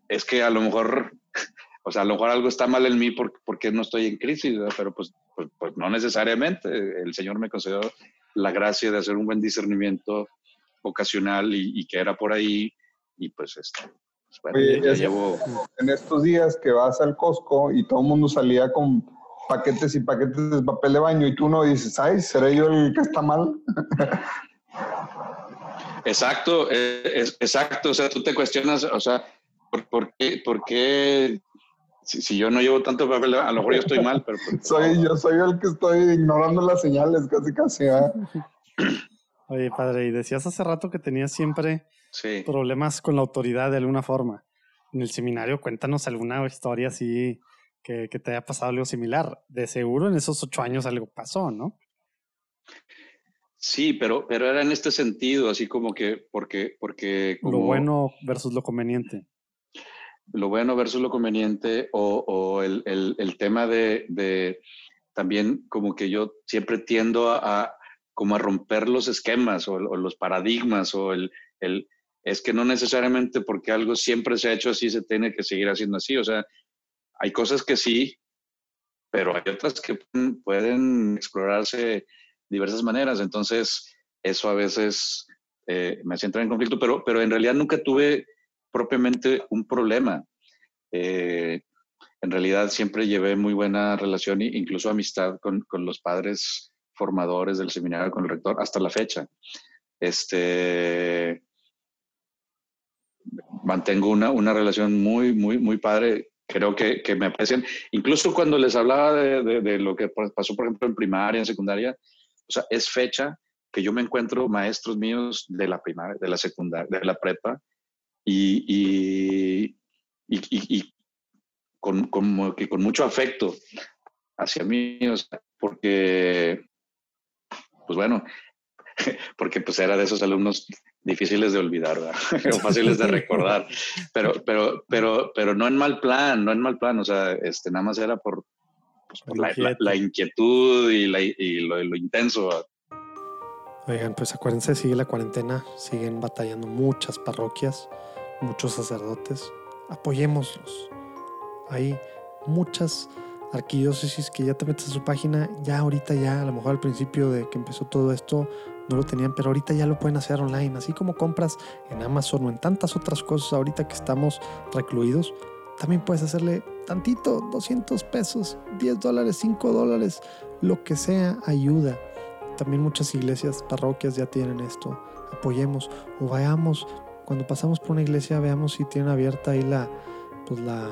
es que a lo mejor, o sea, a lo mejor algo está mal en mí porque, porque no estoy en crisis, pero pues, pues, pues, no necesariamente. El Señor me concedió la gracia de hacer un buen discernimiento vocacional y, y que era por ahí. Y pues este, en estos días que vas al Costco y todo el mundo salía con paquetes y paquetes de papel de baño y tú no dices, ay, ¿seré yo el que está mal? Exacto, eh, es, exacto. O sea, tú te cuestionas, o sea, ¿por, qué, por qué si, yo no llevo tanto papel, a lo mejor yo estoy mal, pero... soy, yo soy el que estoy ignorando las señales, casi, casi. ¿eh? Oye, padre, y decías hace rato que tenías siempre problemas con la autoridad de alguna forma. En el seminario, cuéntanos alguna historia así que, te haya pasado algo similar. De seguro en esos ocho años algo pasó, ¿no? Sí, pero, pero era en este sentido, así como que, porque, porque lo bueno versus lo conveniente. Lo bueno versus lo conveniente, o, el, tema de, también como que yo siempre tiendo a, como a romper los esquemas o, los paradigmas o el, es que no necesariamente porque algo siempre se ha hecho así, se tiene que seguir haciendo así. O sea, hay cosas que sí, pero hay otras que pueden explorarse diversas maneras. Entonces, eso a veces eh, me hace entrar en conflicto, pero, pero en realidad nunca tuve propiamente un problema. Eh, en realidad siempre llevé muy buena relación e incluso amistad con, con, los padres formadores del seminario, con el rector, hasta la fecha. Este, mantengo una, una relación muy, muy, muy padre. Creo que, que me aprecian. Incluso cuando les hablaba de, de, lo que pasó, por ejemplo, en primaria, en secundaria, o sea, es fecha que yo me encuentro maestros míos de la primaria, de la secundaria, de la prepa, y, y, y, y con, como que con mucho afecto hacia mí, o sea, porque, pues bueno, porque pues era de esos alumnos difíciles de olvidar, o fáciles de recordar, pero, pero, pero, pero no en mal plan, no en mal plan, o sea, este, nada más era por, pues, la, inquietud. y, lo, lo, intenso. Oigan, pues acuérdense, sigue la cuarentena, siguen batallando muchas parroquias, muchos sacerdotes, apoyémoslos. Hay muchas arquidiócesis que ya te metes a su página, ya ahorita ya, a lo mejor al principio de que empezó todo esto, no lo tenían, pero ahorita ya lo pueden hacer online, así como compras en Amazon o en tantas otras cosas ahorita que estamos recluidos, también puedes hacerle tantito, 200 pesos, 10 dólares, 5 dólares, lo que sea, ayuda. También muchas iglesias, parroquias ya tienen esto. Apoyemos o vayamos, cuando pasamos por una iglesia, veamos si tienen abierta ahí la, pues la,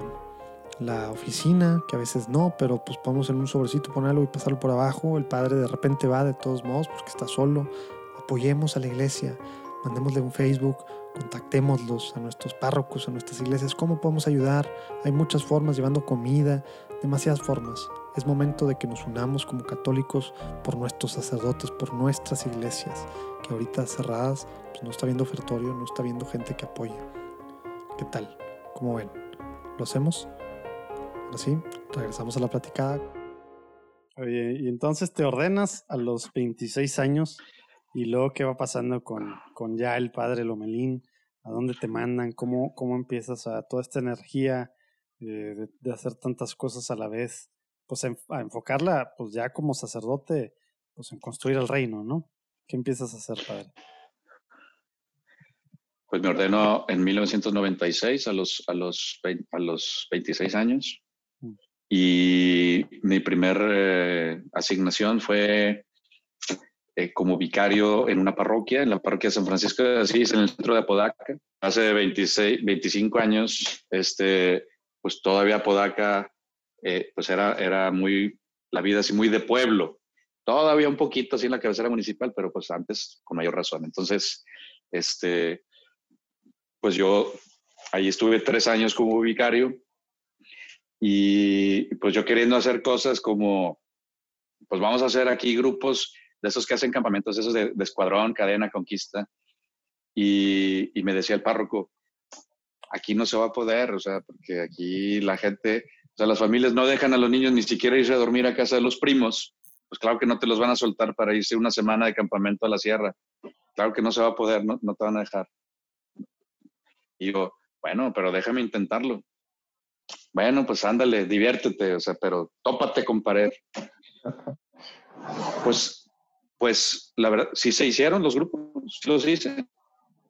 la oficina, que a veces no, pero pues podemos en un sobrecito ponerlo y pasarlo por abajo. El padre de repente va de todos modos porque está solo. Apoyemos a la iglesia, mandémosle un Facebook, contactémoslos a nuestros párrocos, a nuestras iglesias. ¿Cómo podemos ayudar? Hay muchas formas, llevando comida, demasiadas formas. Es momento de que nos unamos como católicos por nuestros sacerdotes, por nuestras iglesias, que ahorita cerradas pues no está viendo ofertorio, no está viendo gente que apoye. ¿Qué tal? ¿Cómo ven? ¿Lo hacemos? Así, regresamos a la platicada. Oye, y entonces te ordenas a los 26 años y luego qué va pasando con, con ya el padre Lomelín, a dónde te mandan, cómo, cómo empiezas a toda esta energía eh, de, hacer tantas cosas a la vez, pues a enfocarla pues ya como sacerdote, pues en construir el reino, ¿no? ¿Qué empiezas a hacer, padre? Pues me ordeno en 1996 a los, a los, a los 26 años. Y mi primer eh, asignación fue eh, como vicario en una parroquia, en la parroquia de San Francisco de Asís, en el centro de Apodaca. Hace 26, 25 años, este, pues todavía Apodaca, eh, pues era, era muy, la vida así muy de pueblo. Todavía un poquito así en la cabecera municipal, pero pues antes con mayor razón. Entonces, este, pues yo ahí estuve tres años como vicario y pues yo queriendo hacer cosas como, pues vamos a hacer aquí grupos de esos que hacen campamentos, esos de, escuadrón, cadena, conquista. Y, y, me decía el párroco, aquí no se va a poder, o sea, porque aquí la gente, o sea, las familias no dejan a los niños ni siquiera irse a dormir a casa de los primos. Pues claro que no te los van a soltar para irse una semana de campamento a la sierra. Claro que no se va a poder, no, no te van a dejar. Y digo, bueno, pero déjame intentarlo. Bueno, pues ándale, diviértete, o sea, pero tópate con pared. Pues, pues la verdad, sí se hicieron los grupos, los hice.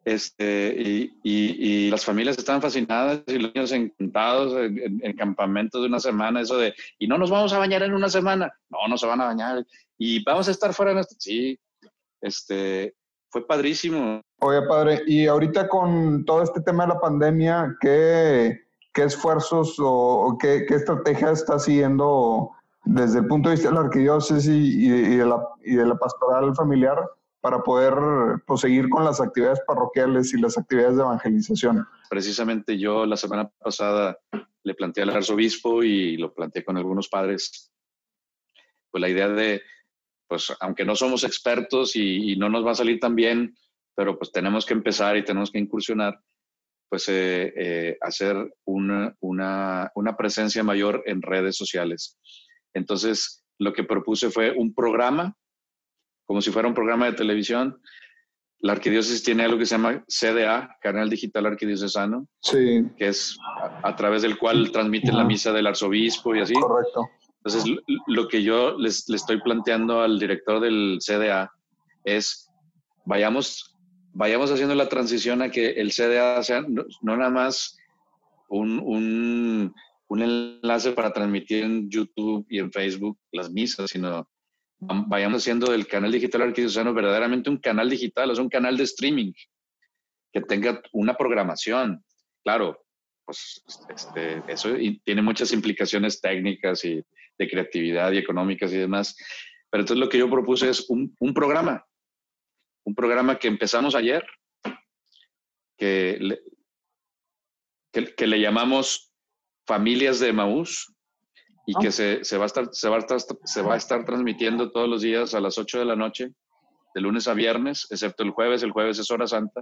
Este, y, y, las familias estaban fascinadas y los niños encantados en, en, campamentos de una semana, eso de, y no nos vamos a bañar en una semana, no, no se van a bañar, y vamos a estar fuera de nuestro, sí, este, fue padrísimo. Oye, padre, y ahorita con todo este tema de la pandemia, ¿qué, qué esfuerzos o, qué, qué, estrategia está siguiendo desde el punto de vista de la arquidiócesis y, de, la, y de la pastoral familiar para poder proseguir con las actividades parroquiales y las actividades de evangelización. Precisamente yo la semana pasada le planteé al arzobispo y lo planteé con algunos padres, pues la idea de, pues aunque no somos expertos y, y no nos va a salir tan bien, pero pues tenemos que empezar y tenemos que incursionar, pues eh, eh, hacer una, una, una, presencia mayor en redes sociales. Entonces, lo que propuse fue un programa, como si fuera un programa de televisión, la arquidiócesis tiene algo que se llama CDA, Canal Digital Arquidiocesano, sí. que es a, través del cual transmiten la misa del arzobispo y así. Correcto. Entonces, lo que yo les, estoy planteando al director del CDA es, vayamos, vayamos haciendo la transición a que el CDA sea no, nada más un, un, un enlace para transmitir en YouTube y en Facebook las misas, sino vayamos haciendo del canal digital arquidiocesano verdaderamente un canal digital, es un canal de streaming que tenga una programación. Claro, pues este, eso tiene muchas implicaciones técnicas y de creatividad y económicas y demás. Pero entonces lo que yo propuse es un, un programa, un programa que empezamos ayer, que le, que, le llamamos Familias de Maús, y que se, se, va a estar, se, va a estar, se va a estar transmitiendo todos los días a las 8 de la noche, de lunes a viernes, excepto el jueves, el jueves es hora santa,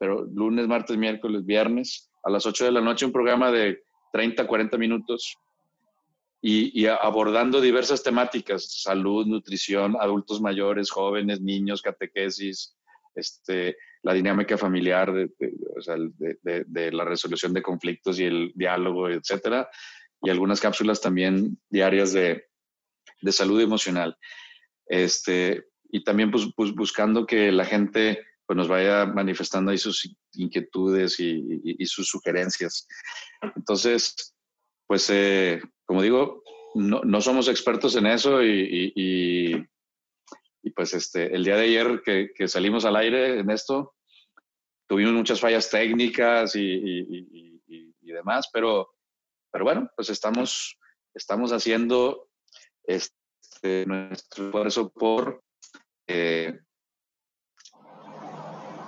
pero lunes, martes, miércoles, viernes, a las 8 de la noche un programa de 30, 40 minutos y, y abordando diversas temáticas, salud, nutrición, adultos mayores, jóvenes, niños, catequesis, este, la dinámica familiar, de, de, de, la resolución de conflictos y el diálogo, etcétera, y algunas cápsulas también diarias de, de salud emocional. Este, y también pues, pues, buscando que la gente pues, nos vaya manifestando ahí sus inquietudes y, y, sus sugerencias. Entonces, pues, eh, como digo, no, no, somos expertos en eso y, y, pues este, el día de ayer que, que, salimos al aire en esto, tuvimos muchas fallas técnicas y, demás, pero pero bueno, pues estamos, estamos haciendo este, nuestro esfuerzo por eh,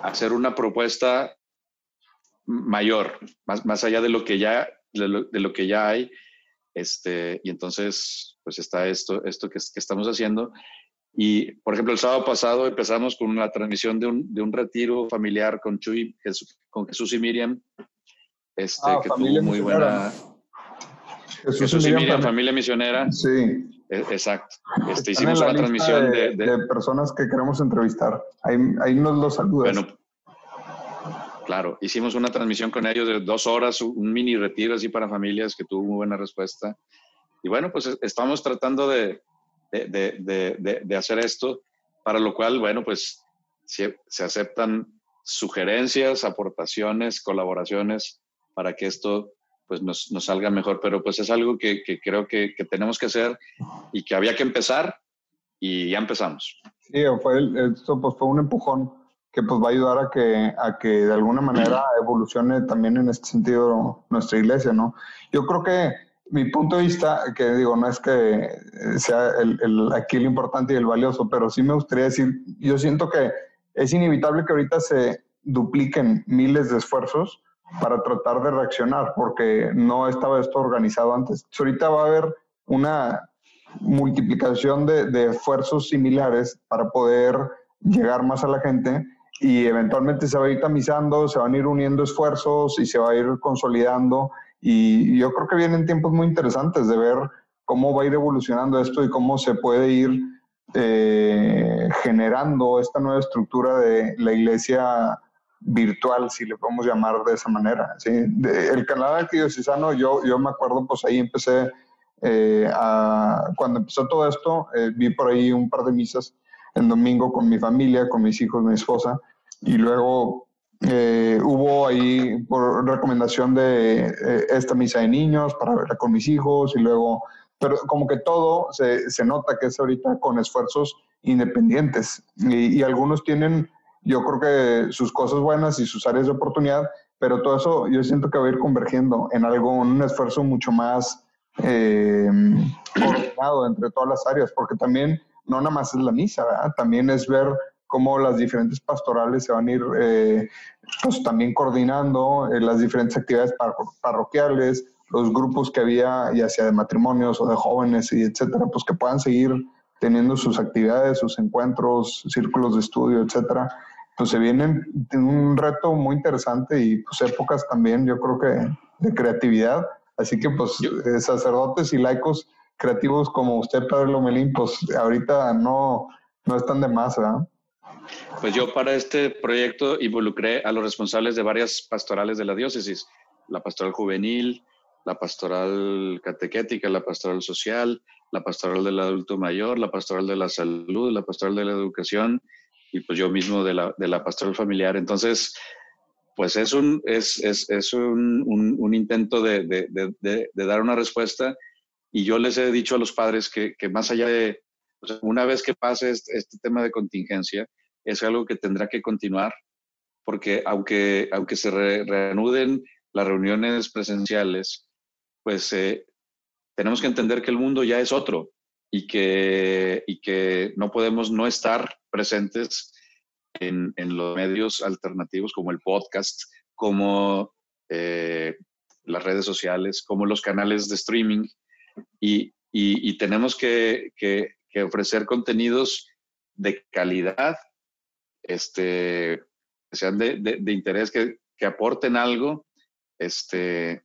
hacer una propuesta mayor, más, más allá de lo que ya, de lo, que ya hay. Este, y entonces, pues está esto, esto que, que, estamos haciendo. Y, por ejemplo, el sábado pasado empezamos con una transmisión de un, de un retiro familiar con Chuy, con Jesús y Miriam, este, ah, que tuvo muy buena, Jesús, y Miriam, familia misionera. Sí. E, exacto. Este, hicimos una transmisión de, de, personas que queremos entrevistar. Ahí, ahí nos lo saludas. Bueno, claro. Hicimos una transmisión con ellos de dos horas, un mini retiro así para familias que tuvo muy buena respuesta. Y bueno, pues estamos tratando de, de, de hacer esto, para lo cual, bueno, pues se, se aceptan sugerencias, aportaciones, colaboraciones para que esto pues nos, nos, salga mejor. Pero pues es algo que, que creo que, que, tenemos que hacer y que había que empezar y ya empezamos. Sí, fue esto pues fue un empujón que pues va a ayudar a que, a que de alguna manera evolucione también en este sentido nuestra iglesia, ¿no? Yo creo que mi punto de vista, que digo, no es que sea el, el, aquí lo importante y el valioso, pero sí me gustaría decir, yo siento que es inevitable que ahorita se dupliquen miles de esfuerzos para tratar de reaccionar, porque no estaba esto organizado antes. Ahorita va a haber una multiplicación de, esfuerzos similares para poder llegar más a la gente y eventualmente se va a ir tamizando, se van a ir uniendo esfuerzos y se va a ir consolidando y yo creo que vienen tiempos muy interesantes de ver cómo va a ir evolucionando esto y cómo se puede ir eh, generando esta nueva estructura de la iglesia virtual, si le podemos llamar de esa manera. ¿sí? el canal arquidiocesano, yo, yo me acuerdo, pues ahí empecé, eh, cuando empezó todo esto, eh, vi por ahí un par de misas el domingo con mi familia, con mis hijos, mi esposa, y luego eh, hubo ahí por recomendación de esta misa de niños para verla con mis hijos, y luego, pero como que todo se, se nota que es ahorita con esfuerzos independientes, y, y algunos tienen yo creo que sus cosas buenas y sus áreas de oportunidad, pero todo eso yo siento que va a ir convergiendo en algo, en un esfuerzo mucho más eh, coordinado entre todas las áreas, porque también no nada más es la misa, también es ver cómo las diferentes pastorales se van a ir eh, pues también coordinando eh, las diferentes actividades parroquiales, los grupos que había, ya sea de matrimonios o de jóvenes y etcétera, pues que puedan seguir teniendo sus actividades, sus encuentros, círculos de estudio, etcétera, pues se viene un reto muy interesante y pues épocas también, yo creo que de creatividad. Así que pues eh, sacerdotes y laicos creativos como usted, Padre Lomelín, pues ahorita no, no están de más, ¿verdad? Pues yo para este proyecto involucré a los responsables de varias pastorales de la diócesis, la pastoral juvenil, la pastoral catequética, la pastoral social, la pastoral del adulto mayor, la pastoral de la salud, la pastoral de la educación y pues yo mismo de la, de la pastoral familiar. Entonces, pues es un, es, es, es un, un, intento de, de, de, dar una respuesta y yo les he dicho a los padres que, que más allá de, una vez que pase este, este, tema de contingencia, es algo que tendrá que continuar, porque aunque, aunque se reanuden las reuniones presenciales, pues eh, tenemos que entender que el mundo ya es otro y que, y que no podemos no estar presentes en, en los medios alternativos como el podcast, como eh, las redes sociales, como los canales de streaming. Y, y, tenemos que, ofrecer contenidos de calidad, este, que sean de, interés, que, aporten algo este,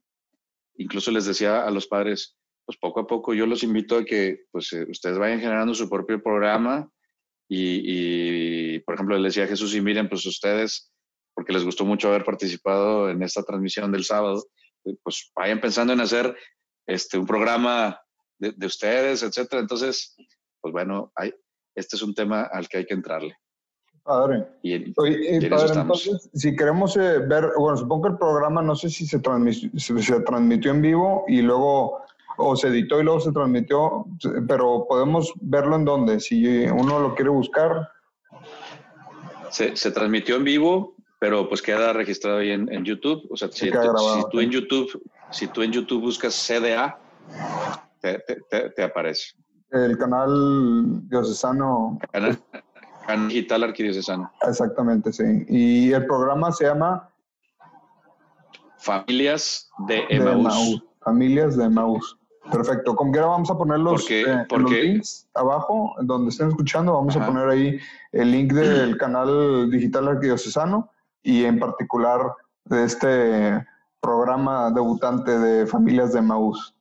incluso les decía a los padres, pues poco a poco yo los invito a que pues, eh, ustedes vayan generando su propio programa y, por ejemplo, les decía a Jesús y miren, pues ustedes, porque les gustó mucho haber participado en esta transmisión del sábado, pues vayan pensando en hacer este, un programa de, de ustedes, etcétera. Entonces, pues bueno, hay, este es un tema al que hay que entrarle. Padre. Y, eh, padre, entonces, si queremos eh, ver, bueno, supongo que el programa, no sé si se, transmitió, se transmitió en vivo y luego, o se editó y luego se transmitió, pero podemos verlo en dónde, si uno lo quiere buscar. Se, se transmitió en vivo, pero pues queda registrado ahí en, en YouTube. O sea, si, tú, en YouTube, si tú en YouTube buscas CDA, te, te, te aparece. El canal diocesano. Digital Arquidiocesano. Exactamente, sí. Y el programa se llama Familias de Emaús. Familias de Emaús. Perfecto. Como quiera vamos a poner los, eh, links abajo, donde estén escuchando, vamos a poner ahí el link del canal digital arquidiocesano y en particular de este programa debutante de Familias de Maús.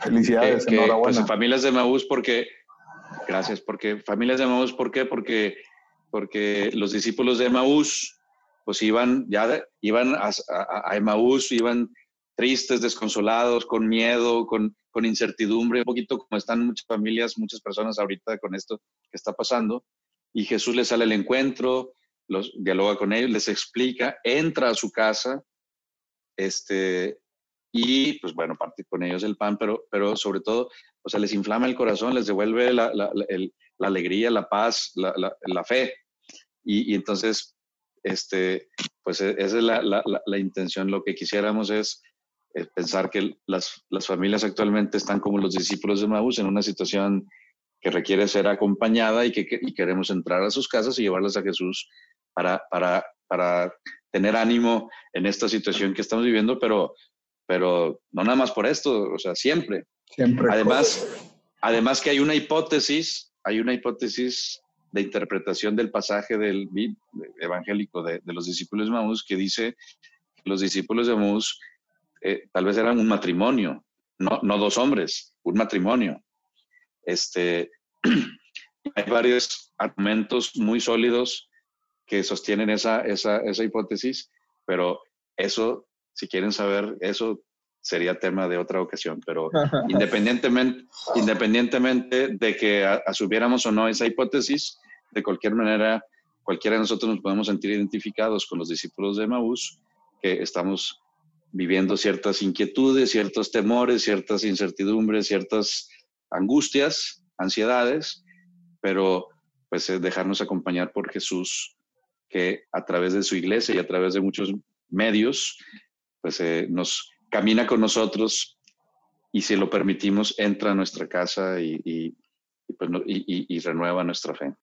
Felicidades, enhorabuena. Pues, familias de Maús porque Gracias, porque familias de Emaús, ¿por qué? Porque, porque los discípulos de Emaús, pues iban, ya iban a, a, Emaús, iban tristes, desconsolados, con miedo, con, con incertidumbre, un poquito como están muchas familias, muchas personas ahorita con esto que está pasando. Y Jesús les sale al encuentro, los dialoga con ellos, les explica, entra a su casa, este, y pues bueno, parte con ellos el pan, pero, pero sobre todo, o sea, les inflama el corazón, les devuelve la, la, la alegría, la paz, la, fe. Y, y, entonces, este, pues e, esa es la, intención. Lo que quisiéramos es, pensar que las, las familias actualmente están como los discípulos de Maús en una situación que requiere ser acompañada y que, y queremos entrar a sus casas y llevarlas a Jesús para, para, para tener ánimo en esta situación que estamos viviendo, pero pero no nada más por esto, o sea, siempre. Siempre. Además, además que hay una hipótesis, hay una hipótesis de interpretación del pasaje del evangélico de, los discípulos de Maús que dice que los discípulos de Maús eh, tal vez eran un matrimonio, no, no dos hombres, un matrimonio. Este, hay varios argumentos muy sólidos que sostienen esa, esa, esa hipótesis, pero eso si quieren saber eso, sería tema de otra ocasión, pero independientemente, independientemente de que asumiéramos o no esa hipótesis, de cualquier manera, cualquiera de nosotros nos podemos sentir identificados con los discípulos de Maús, que estamos viviendo ciertas inquietudes, ciertos temores, ciertas incertidumbres, ciertas angustias, ansiedades, pero pues dejarnos acompañar por Jesús, que a través de su iglesia y a través de muchos medios pues eh, nos camina con nosotros y si lo permitimos entra a nuestra casa y, pues, y renueva nuestra fe.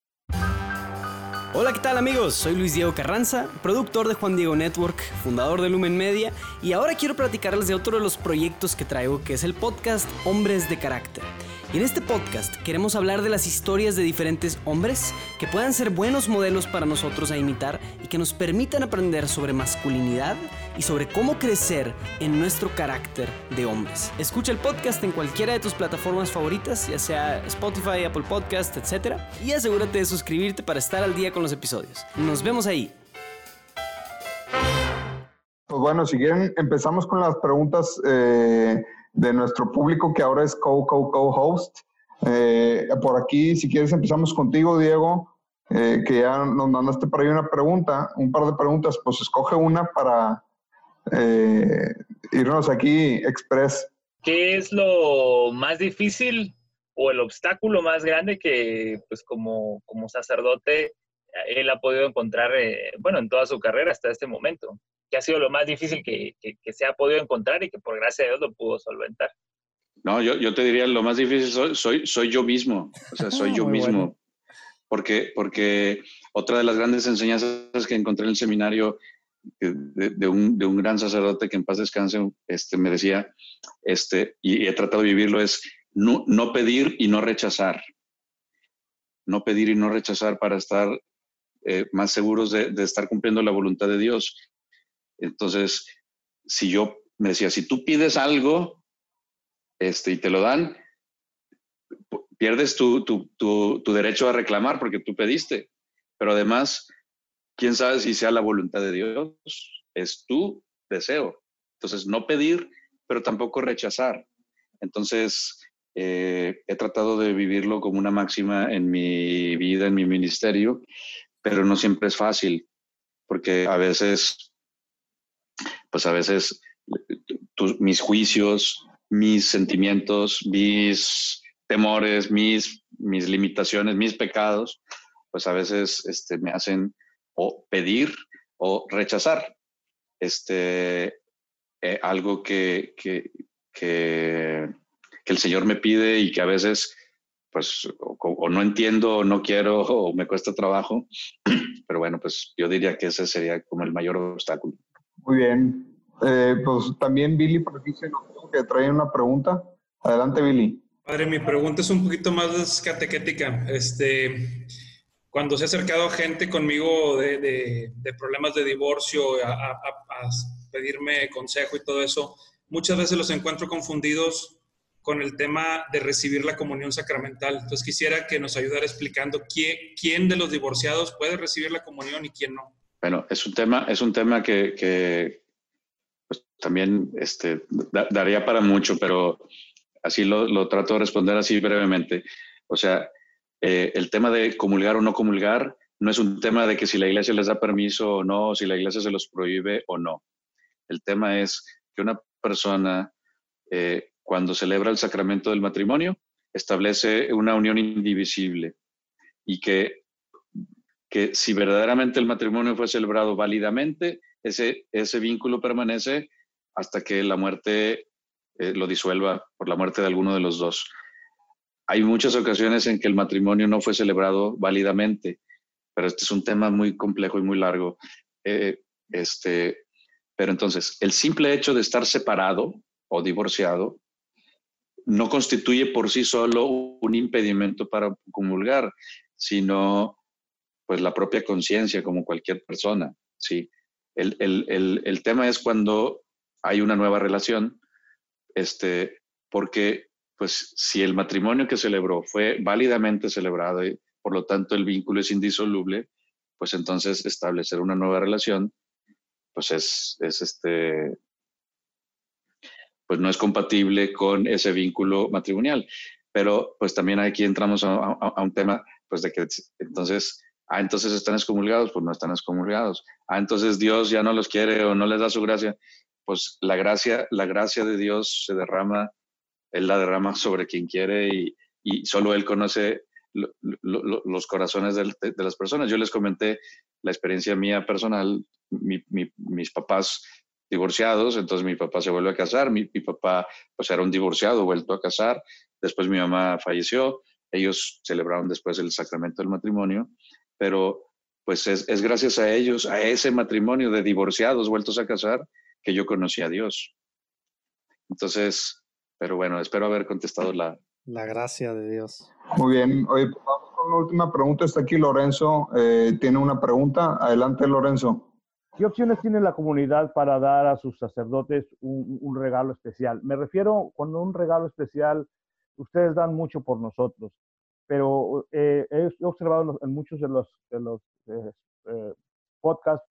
Hola, ¿qué tal amigos? Soy Luis Diego Carranza, productor de Juan Diego Network, fundador de Lumen Media y ahora quiero platicarles de otro de los proyectos que traigo que es el podcast Hombres de Carácter. Y en este podcast queremos hablar de las historias de diferentes hombres que puedan ser buenos modelos para nosotros a imitar y que nos permitan aprender sobre masculinidad y sobre cómo crecer en nuestro carácter de hombres. Escucha el podcast en cualquiera de tus plataformas favoritas, ya sea Spotify, Apple Podcast, etc. Y asegúrate de suscribirte para estar al día con los episodios. Nos vemos ahí. Pues bueno, si quieren, empezamos con las preguntas eh, de nuestro público que ahora es co-co-co-host. Eh, por aquí, si quieres, empezamos contigo, Diego, eh, que ya nos mandaste por ahí una pregunta, un par de preguntas, pues escoge una para irnos aquí express. ¿Qué es lo más difícil o el obstáculo más grande que, pues como, como sacerdote, él ha podido encontrar, bueno, en toda su carrera hasta este momento? que ha sido lo más difícil que, se ha podido encontrar y que por gracia de Dios lo pudo solventar. No, yo, yo te diría, lo más difícil soy, soy, yo mismo, o sea, soy yo mismo. Porque, porque otra de las grandes enseñanzas que encontré en el seminario de, un, de un, gran sacerdote que en paz descanse, este, me decía, este, y he tratado de vivirlo, es no, no pedir y no rechazar. No pedir y no rechazar para estar eh, más seguros de, de, estar cumpliendo la voluntad de Dios. Entonces, si yo me decía, si tú pides algo este, y te lo dan, pierdes tu, derecho a reclamar porque tú pediste. Pero además, quién sabe si sea la voluntad de Dios, es tu deseo. Entonces, no pedir, pero tampoco rechazar. Entonces, eh, he tratado de vivirlo como una máxima en mi vida, en mi ministerio, pero no siempre es fácil, porque a veces pues a veces mis juicios, mis sentimientos, mis temores, mis, mis limitaciones, mis pecados, pues a veces este, me hacen o pedir o rechazar este, eh, algo que, que, que, el Señor me pide y que a veces pues o, no entiendo o no quiero o me cuesta trabajo, pero bueno, pues yo diría que ese sería como el mayor obstáculo. Muy bien. Eh, pues también Billy por aquí se que trae una pregunta. Adelante, Billy. Padre, mi pregunta es un poquito más catequética. Este, cuando se ha acercado gente conmigo de, de, problemas de divorcio a, a, pedirme consejo y todo eso, muchas veces los encuentro confundidos con el tema de recibir la comunión sacramental. Entonces quisiera que nos ayudara explicando quién, quién de los divorciados puede recibir la comunión y quién no. Bueno, es un tema, es un tema que, que pues, también este, daría para mucho, pero así lo, lo, trato de responder así brevemente. O sea, eh, el tema de comulgar o no comulgar no es un tema de que si la iglesia les da permiso o no, si la iglesia se los prohíbe o no. El tema es que una persona, eh, cuando celebra el sacramento del matrimonio, establece una unión indivisible y que que si verdaderamente el matrimonio fue celebrado válidamente, ese, ese vínculo permanece hasta que la muerte eh, lo disuelva por la muerte de alguno de los dos. Hay muchas ocasiones en que el matrimonio no fue celebrado válidamente, pero este es un tema muy complejo y muy largo. Eh, este, pero entonces, el simple hecho de estar separado o divorciado no constituye por sí solo un impedimento para comulgar, sino pues la propia conciencia como cualquier persona, ¿sí? El, el, el, tema es cuando hay una nueva relación, este, porque pues si el matrimonio que celebró fue válidamente celebrado y por lo tanto el vínculo es indisoluble, pues entonces establecer una nueva relación, pues es, es este, pues no es compatible con ese vínculo matrimonial. Pero pues también aquí entramos a, un tema, pues de que entonces Ah, entonces están excomulgados, pues no están excomulgados. Ah, entonces Dios ya no los quiere o no les da su gracia. Pues la gracia, la gracia de Dios se derrama, Él la derrama sobre quien quiere y, y solo Él conoce los corazones de, las personas. Yo les comenté la experiencia mía personal, mis papás divorciados, entonces mi papá se vuelve a casar, mi, papá pues era un divorciado, vuelto a casar, después mi mamá falleció, ellos celebraron después el sacramento del matrimonio pero pues es, gracias a ellos, a ese matrimonio de divorciados vueltos a casar, que yo conocí a Dios. Entonces, pero bueno, espero haber contestado la... La gracia de Dios. Muy bien. Oye, vamos con la última pregunta. Está aquí Lorenzo. Eh, tiene una pregunta. Adelante, Lorenzo. ¿Qué opciones tiene la comunidad para dar a sus sacerdotes un, regalo especial? Me refiero cuando un regalo especial, ustedes dan mucho por nosotros, pero eh, he observado en muchos de los, de los eh, eh, podcasts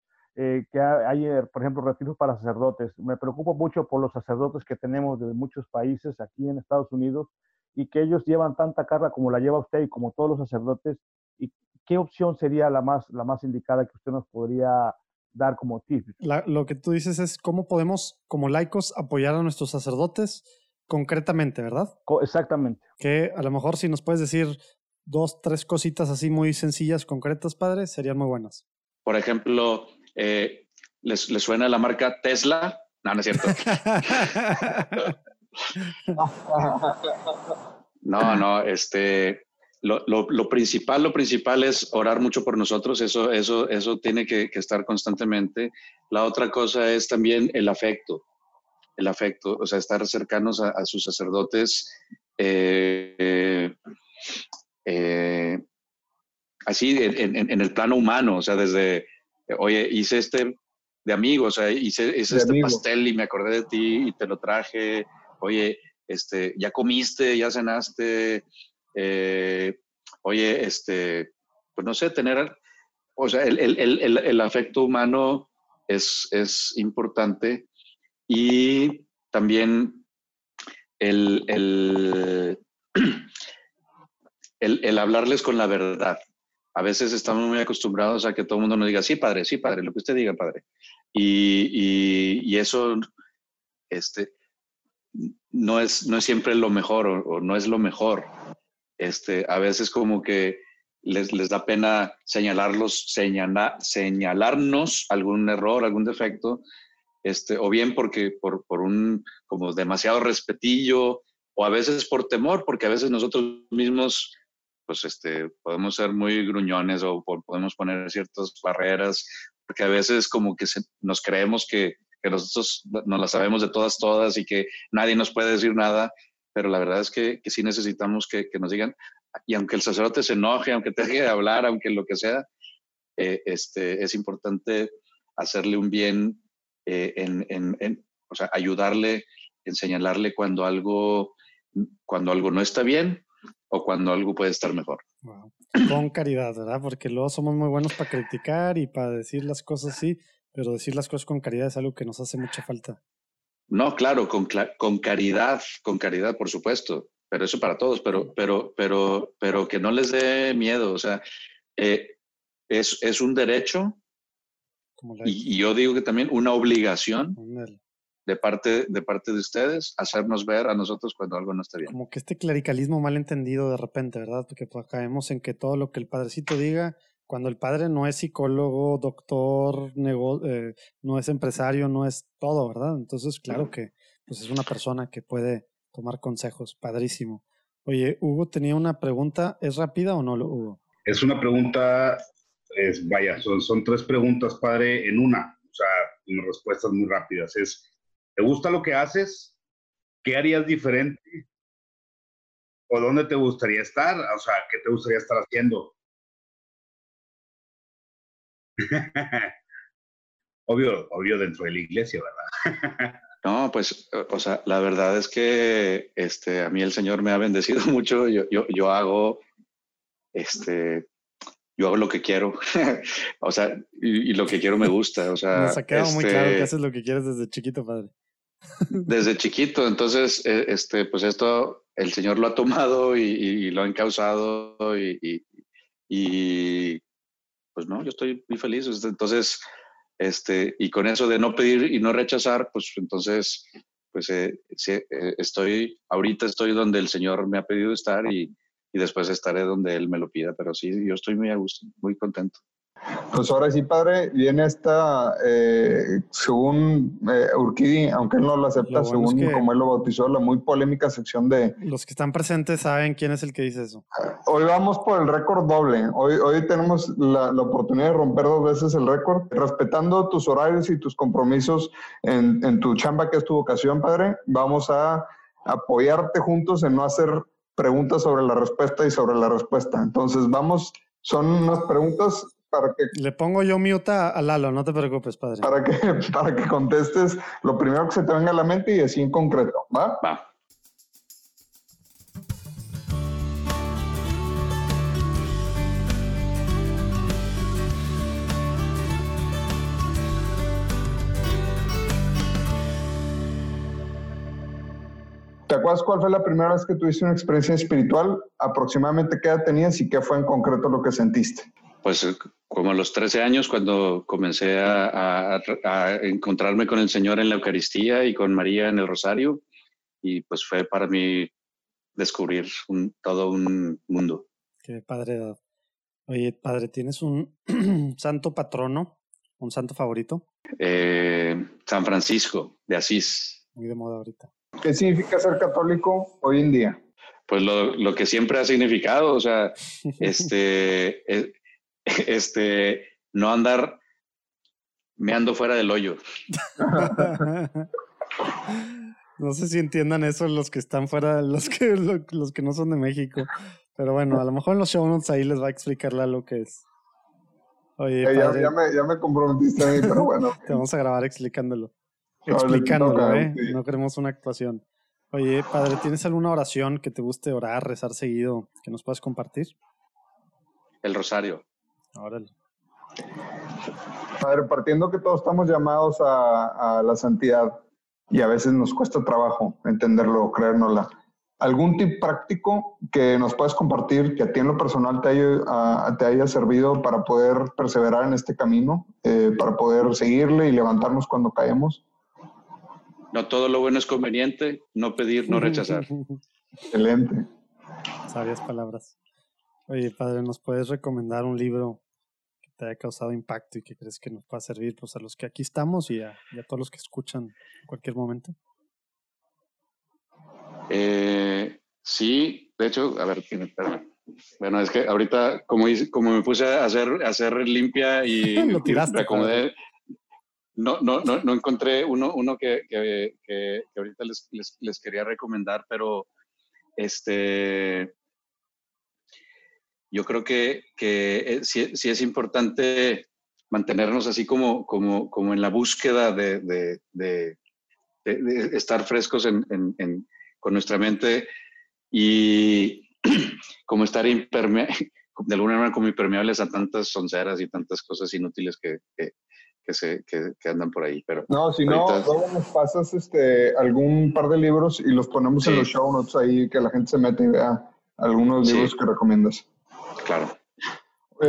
que hay, por ejemplo, retiros para sacerdotes. Me preocupo mucho por los sacerdotes que tenemos de muchos países aquí en Estados Unidos y que ellos llevan tanta carga como la lleva usted y como todos los sacerdotes. ¿Y qué opción sería la más, la más indicada que usted nos podría dar como tip. lo que tú dices es cómo podemos, como laicos, apoyar a nuestros sacerdotes concretamente, ¿verdad? exactamente. Que a lo mejor si nos puedes decir dos, tres cositas así muy sencillas, concretas, padre, serían muy buenas. Por ejemplo, eh, ¿les, suena la marca Tesla? No, no es cierto. no, no, este, lo, principal, lo principal es orar mucho por nosotros, eso, eso, eso tiene que, estar constantemente. La otra cosa es también el afecto, el afecto, o sea, estar cercanos a, sus sacerdotes, eh, eh, así en, el plano humano, o sea, desde, oye, hice este de amigos, o sea, hice, este pastel y me acordé de ti y te lo traje, oye, este, ya comiste, ya cenaste, eh, oye, este, pues no sé, tener, o sea, el, afecto humano es, es, importante. Y también el, el, hablarles con la verdad. A veces estamos muy acostumbrados a que todo el mundo nos diga, sí, padre, sí, padre, lo que usted diga, padre. Y, y, eso, este, no es, no es siempre lo mejor o no es lo mejor este, a veces como que les, les da pena señalarlos, señalarnos algún error, algún defecto, este, o bien porque por, por un como demasiado respetillo, o a veces por temor, porque a veces nosotros mismos pues este, podemos ser muy gruñones o podemos poner ciertas barreras, porque a veces como que nos creemos que, que nosotros no la sabemos de todas, todas y que nadie nos puede decir nada pero la verdad es que, que sí necesitamos que, que, nos digan, y aunque el sacerdote se enoje, aunque te deje de hablar, aunque lo que sea, eh, este, es importante hacerle un bien, eh, en, en, o sea, ayudarle, en señalarle cuando algo, cuando algo no está bien o cuando algo puede estar mejor. Con caridad, ¿verdad? Porque luego somos muy buenos para criticar y para decir las cosas sí, pero decir las cosas con caridad es algo que nos hace mucha falta. No, claro, con, con caridad, con caridad, por supuesto, pero eso para todos, pero, pero, pero, pero que no les dé miedo, o sea, eh, es, es, un derecho y, yo digo que también una obligación de parte, de parte de ustedes hacernos ver a nosotros cuando algo no está bien. Como que este clericalismo mal entendido de repente, ¿verdad? Porque pues, caemos en que todo lo que el padrecito diga cuando el padre no es psicólogo, doctor, eh, no es empresario, no es todo, ¿verdad? Entonces, claro que pues es una persona que puede tomar consejos, padrísimo. Oye, Hugo tenía una pregunta, ¿es rápida o no, Hugo? Es una pregunta, es, vaya, son, son tres preguntas, padre, en una, o sea, unas respuestas muy rápidas. Es, ¿te gusta lo que haces? ¿Qué harías diferente? ¿O dónde te gustaría estar? O sea, ¿qué te gustaría estar haciendo? obvio, obvio dentro de la iglesia, ¿verdad? no, pues, o sea, la verdad es que este, a mí el Señor me ha bendecido mucho. Yo, yo, yo hago, este, yo hago lo que quiero. o sea, y, lo que quiero me gusta. O sea, Nos ha quedado muy claro que este haces lo que quieres desde chiquito, padre. desde chiquito, entonces, e, este, pues esto el Señor lo ha tomado y, lo ha encausado y, pues no, yo estoy muy feliz. Entonces, este, y con eso de no pedir y no rechazar, pues entonces, pues eh, eh, estoy, ahorita estoy donde el Señor me ha pedido estar y después estaré donde Él me lo pida, pero sí, yo estoy muy a gusto, muy contento. Pues ahora sí, padre, viene esta, eh, según eh, Urquidi, aunque él no lo acepta, según como él lo bautizó, la muy polémica sección de... Los que están presentes saben quién es el que dice eso. Hoy vamos por el récord doble. Hoy, hoy tenemos la, la, oportunidad de romper dos veces el récord, respetando tus horarios y tus compromisos en, en tu chamba, que es tu vocación, padre. Vamos a apoyarte juntos en no hacer preguntas sobre la respuesta y sobre la respuesta. Entonces, vamos, son unas preguntas para que... Le pongo yo mute a Lalo, no te preocupes, padre. Para que, para que contestes lo primero que se te venga a la mente y así en concreto, ¿va? Va. ¿Te acuerdas cuál fue la primera vez que tuviste una experiencia espiritual? ¿Aproximadamente qué edad tenías y qué fue en concreto lo que sentiste? Pues eh, como a los 13 años cuando comencé a, encontrarme con el Señor en la Eucaristía y con María en el Rosario y pues fue para mí descubrir todo un mundo. Qué padre. Oye, padre, ¿tienes un santo patrono, un santo favorito? Eh, San Francisco de Asís. Muy de moda ahorita. ¿Qué significa ser católico hoy en día? Pues lo, lo que siempre ha significado, o sea, este, e, este, no andar meando fuera del hoyo. no sé si entiendan eso los que están fuera, los que, los que no son de México. Pero bueno, a lo mejor en los show notes ahí les va a explicar lo que es. Oye, ya, me, ya, me, comprometiste ahí, pero bueno. Te vamos a grabar explicándolo explicándolo, ¿eh? No queremos una actuación. Oye, padre, ¿tienes alguna oración que te guste orar, rezar seguido, que nos puedas compartir? El rosario. Órale. Padre, partiendo que todos estamos llamados a, la santidad y a veces nos cuesta trabajo entenderlo, creérnosla. ¿Algún tip práctico que nos puedas compartir que a ti en lo personal te haya, te haya servido para poder perseverar en este camino, eh, para poder seguirle y levantarnos cuando caemos? No todo lo bueno es conveniente, no pedir, no rechazar. Excelente. Sabias palabras. Oye, padre, ¿nos puedes recomendar un libro te haya causado impacto y que crees que nos pueda servir pues, a los que aquí estamos y a, todos los que escuchan en cualquier momento? Eh, sí, de hecho, a ver, Bueno, es que ahorita, como, como me puse a hacer, a hacer limpia y, Lo tiraste, acomodé, no, no, no, no encontré uno, uno que, que, que, ahorita les, les, les, quería recomendar, pero este, yo creo que, que sí, sí, es importante mantenernos así como, como, como en la búsqueda de, de, de, de estar frescos en, en, con nuestra mente y como estar de alguna manera como impermeables a tantas sonceras y tantas cosas inútiles que, que, se, que, andan por ahí. Pero no, si no, luego nos pasas este, algún par de libros y los ponemos en los show notes ahí, que la gente se mete y vea algunos libros que recomiendas. Claro.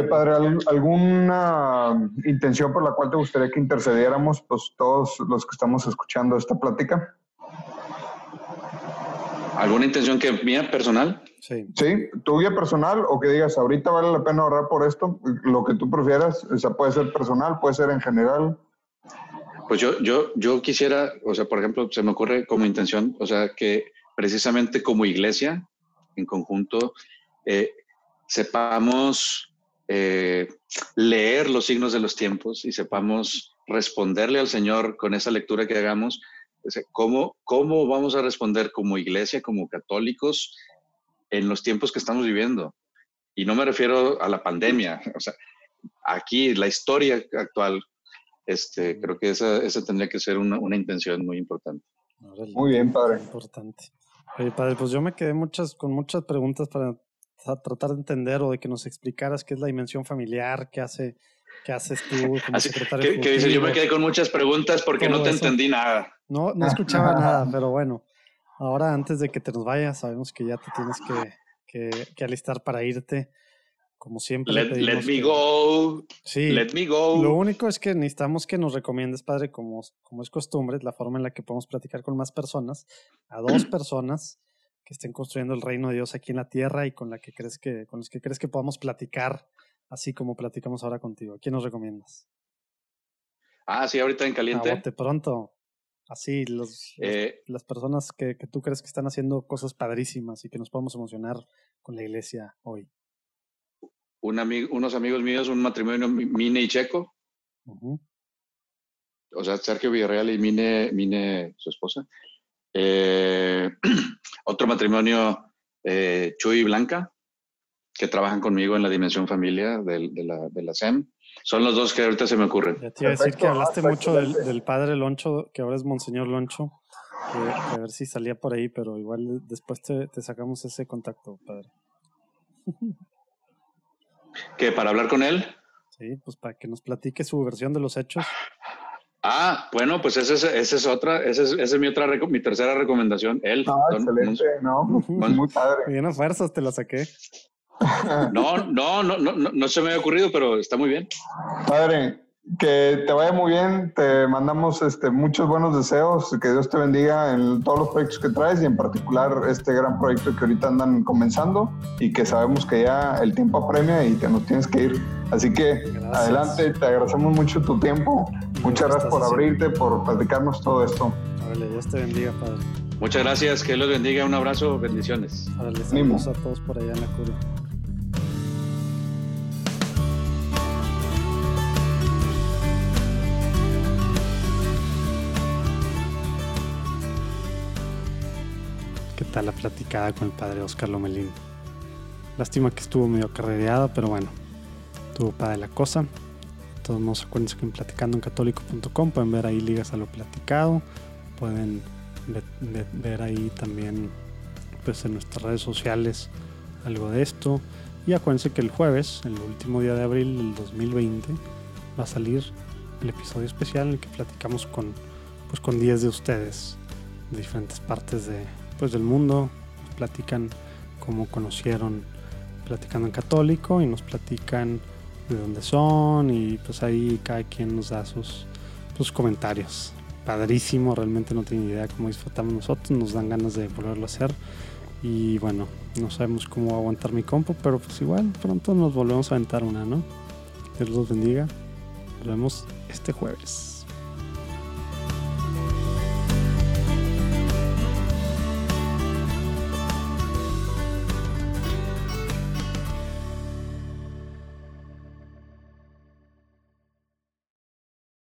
padre, ¿alguna intención por la cual te gustaría que intercediéramos, pues todos los que estamos escuchando esta plática? ¿Alguna intención que mía personal? Sí. Sí, tu guía personal o que digas, ahorita vale la pena ahorrar por esto, lo que tú prefieras, o sea, puede ser personal, puede ser en general. Pues yo, yo, yo quisiera, o sea, por ejemplo, se me ocurre como intención, o sea, que precisamente como iglesia, en conjunto, eh, sepamos eh, leer los signos de los tiempos y sepamos responderle al Señor con esa lectura que hagamos, ¿cómo, cómo vamos a responder como iglesia, como católicos, en los tiempos que estamos viviendo. Y no me refiero a la pandemia, o sea, aquí la historia actual, este, creo que esa, esa tendría que ser una, una intención muy importante. Muy bien, padre. Importante. Oye, padre, pues yo me quedé muchas, con muchas preguntas para tratar de entender o de que nos explicaras qué es la dimensión familiar, qué hace, qué haces tú como secretario. Que, dice, yo me quedé con muchas preguntas porque no te entendí nada. No, no escuchaba nada, pero bueno. Ahora, antes de que te nos vayas, sabemos que ya te tienes que, que, alistar para irte. Como siempre. Let, me go. Sí. Let me go. Lo único es que necesitamos que nos recomiendes, padre, como, como es costumbre, la forma en la que podemos platicar con más personas, a dos personas que estén construyendo el reino de Dios aquí en la tierra y con la que crees que, con los que crees que podamos platicar, así como platicamos ahora contigo. ¿A quién nos recomiendas? Ah, sí, ahorita en caliente. de pronto. Así, los, eh, las personas que, que, tú crees que están haciendo cosas padrísimas y que nos podemos emocionar con la iglesia hoy. Un amigo, unos amigos míos, un matrimonio Mine y Checo. O sea, Sergio Villarreal y Mine, Mine su esposa. Eh, otro matrimonio, eh, Chuy y Blanca. que trabajan conmigo en la dimensión familia de, la, de la SEM. Son los dos que ahorita se me ocurren. Ya te iba a decir que hablaste mucho del, padre Loncho, que ahora es Monseñor Loncho, a ver si salía por ahí, pero igual después te, te sacamos ese contacto, padre. ¿Qué? ¿Para hablar con él? Sí, pues para que nos platique su versión de los hechos. Ah, bueno, pues esa es, esa es otra, esa es, esa es, mi otra, mi tercera recomendación. Él. Ah, excelente, no, muy padre. Bien a fuerzas te la saqué. No, no, no, no, no se me había ocurrido, pero está muy bien. Padre, que te vaya muy bien, te mandamos este, muchos buenos deseos, que Dios te bendiga en todos los proyectos que traes y en particular este gran proyecto que ahorita andan comenzando y que sabemos que ya el tiempo apremia y te nos tienes que ir. Así que adelante, te agradecemos mucho tu tiempo, muchas gracias por abrirte, por platicarnos todo esto. Vale, Dios te bendiga, Padre. Muchas gracias, que Dios los bendiga, un abrazo, bendiciones. saludos a todos por allá en la cura. la platicada con el padre Oscar Lomelín. Lástima que estuvo medio carrereada, pero bueno, tuvo padre la cosa. Todos modos, acuérdense que en platicando católico.com pueden ver ahí ligas a lo platicado, pueden ver, ahí también pues en nuestras redes sociales algo de esto. Y acuérdense que el jueves, el último día de abril del 2020, va a salir el episodio especial en el que platicamos con, pues, con 10 de ustedes de diferentes partes de, pues, del mundo, nos platican cómo conocieron platicando en católico y nos platican de dónde son y pues ahí cada quien nos da sus, sus comentarios. Padrísimo, realmente no tiene idea cómo disfrutamos nosotros, nos dan ganas de volverlo a hacer y bueno, no sabemos cómo aguantar mi compo, pero pues igual pronto nos volvemos a aventar una, ¿no? Dios los bendiga. Nos vemos este jueves.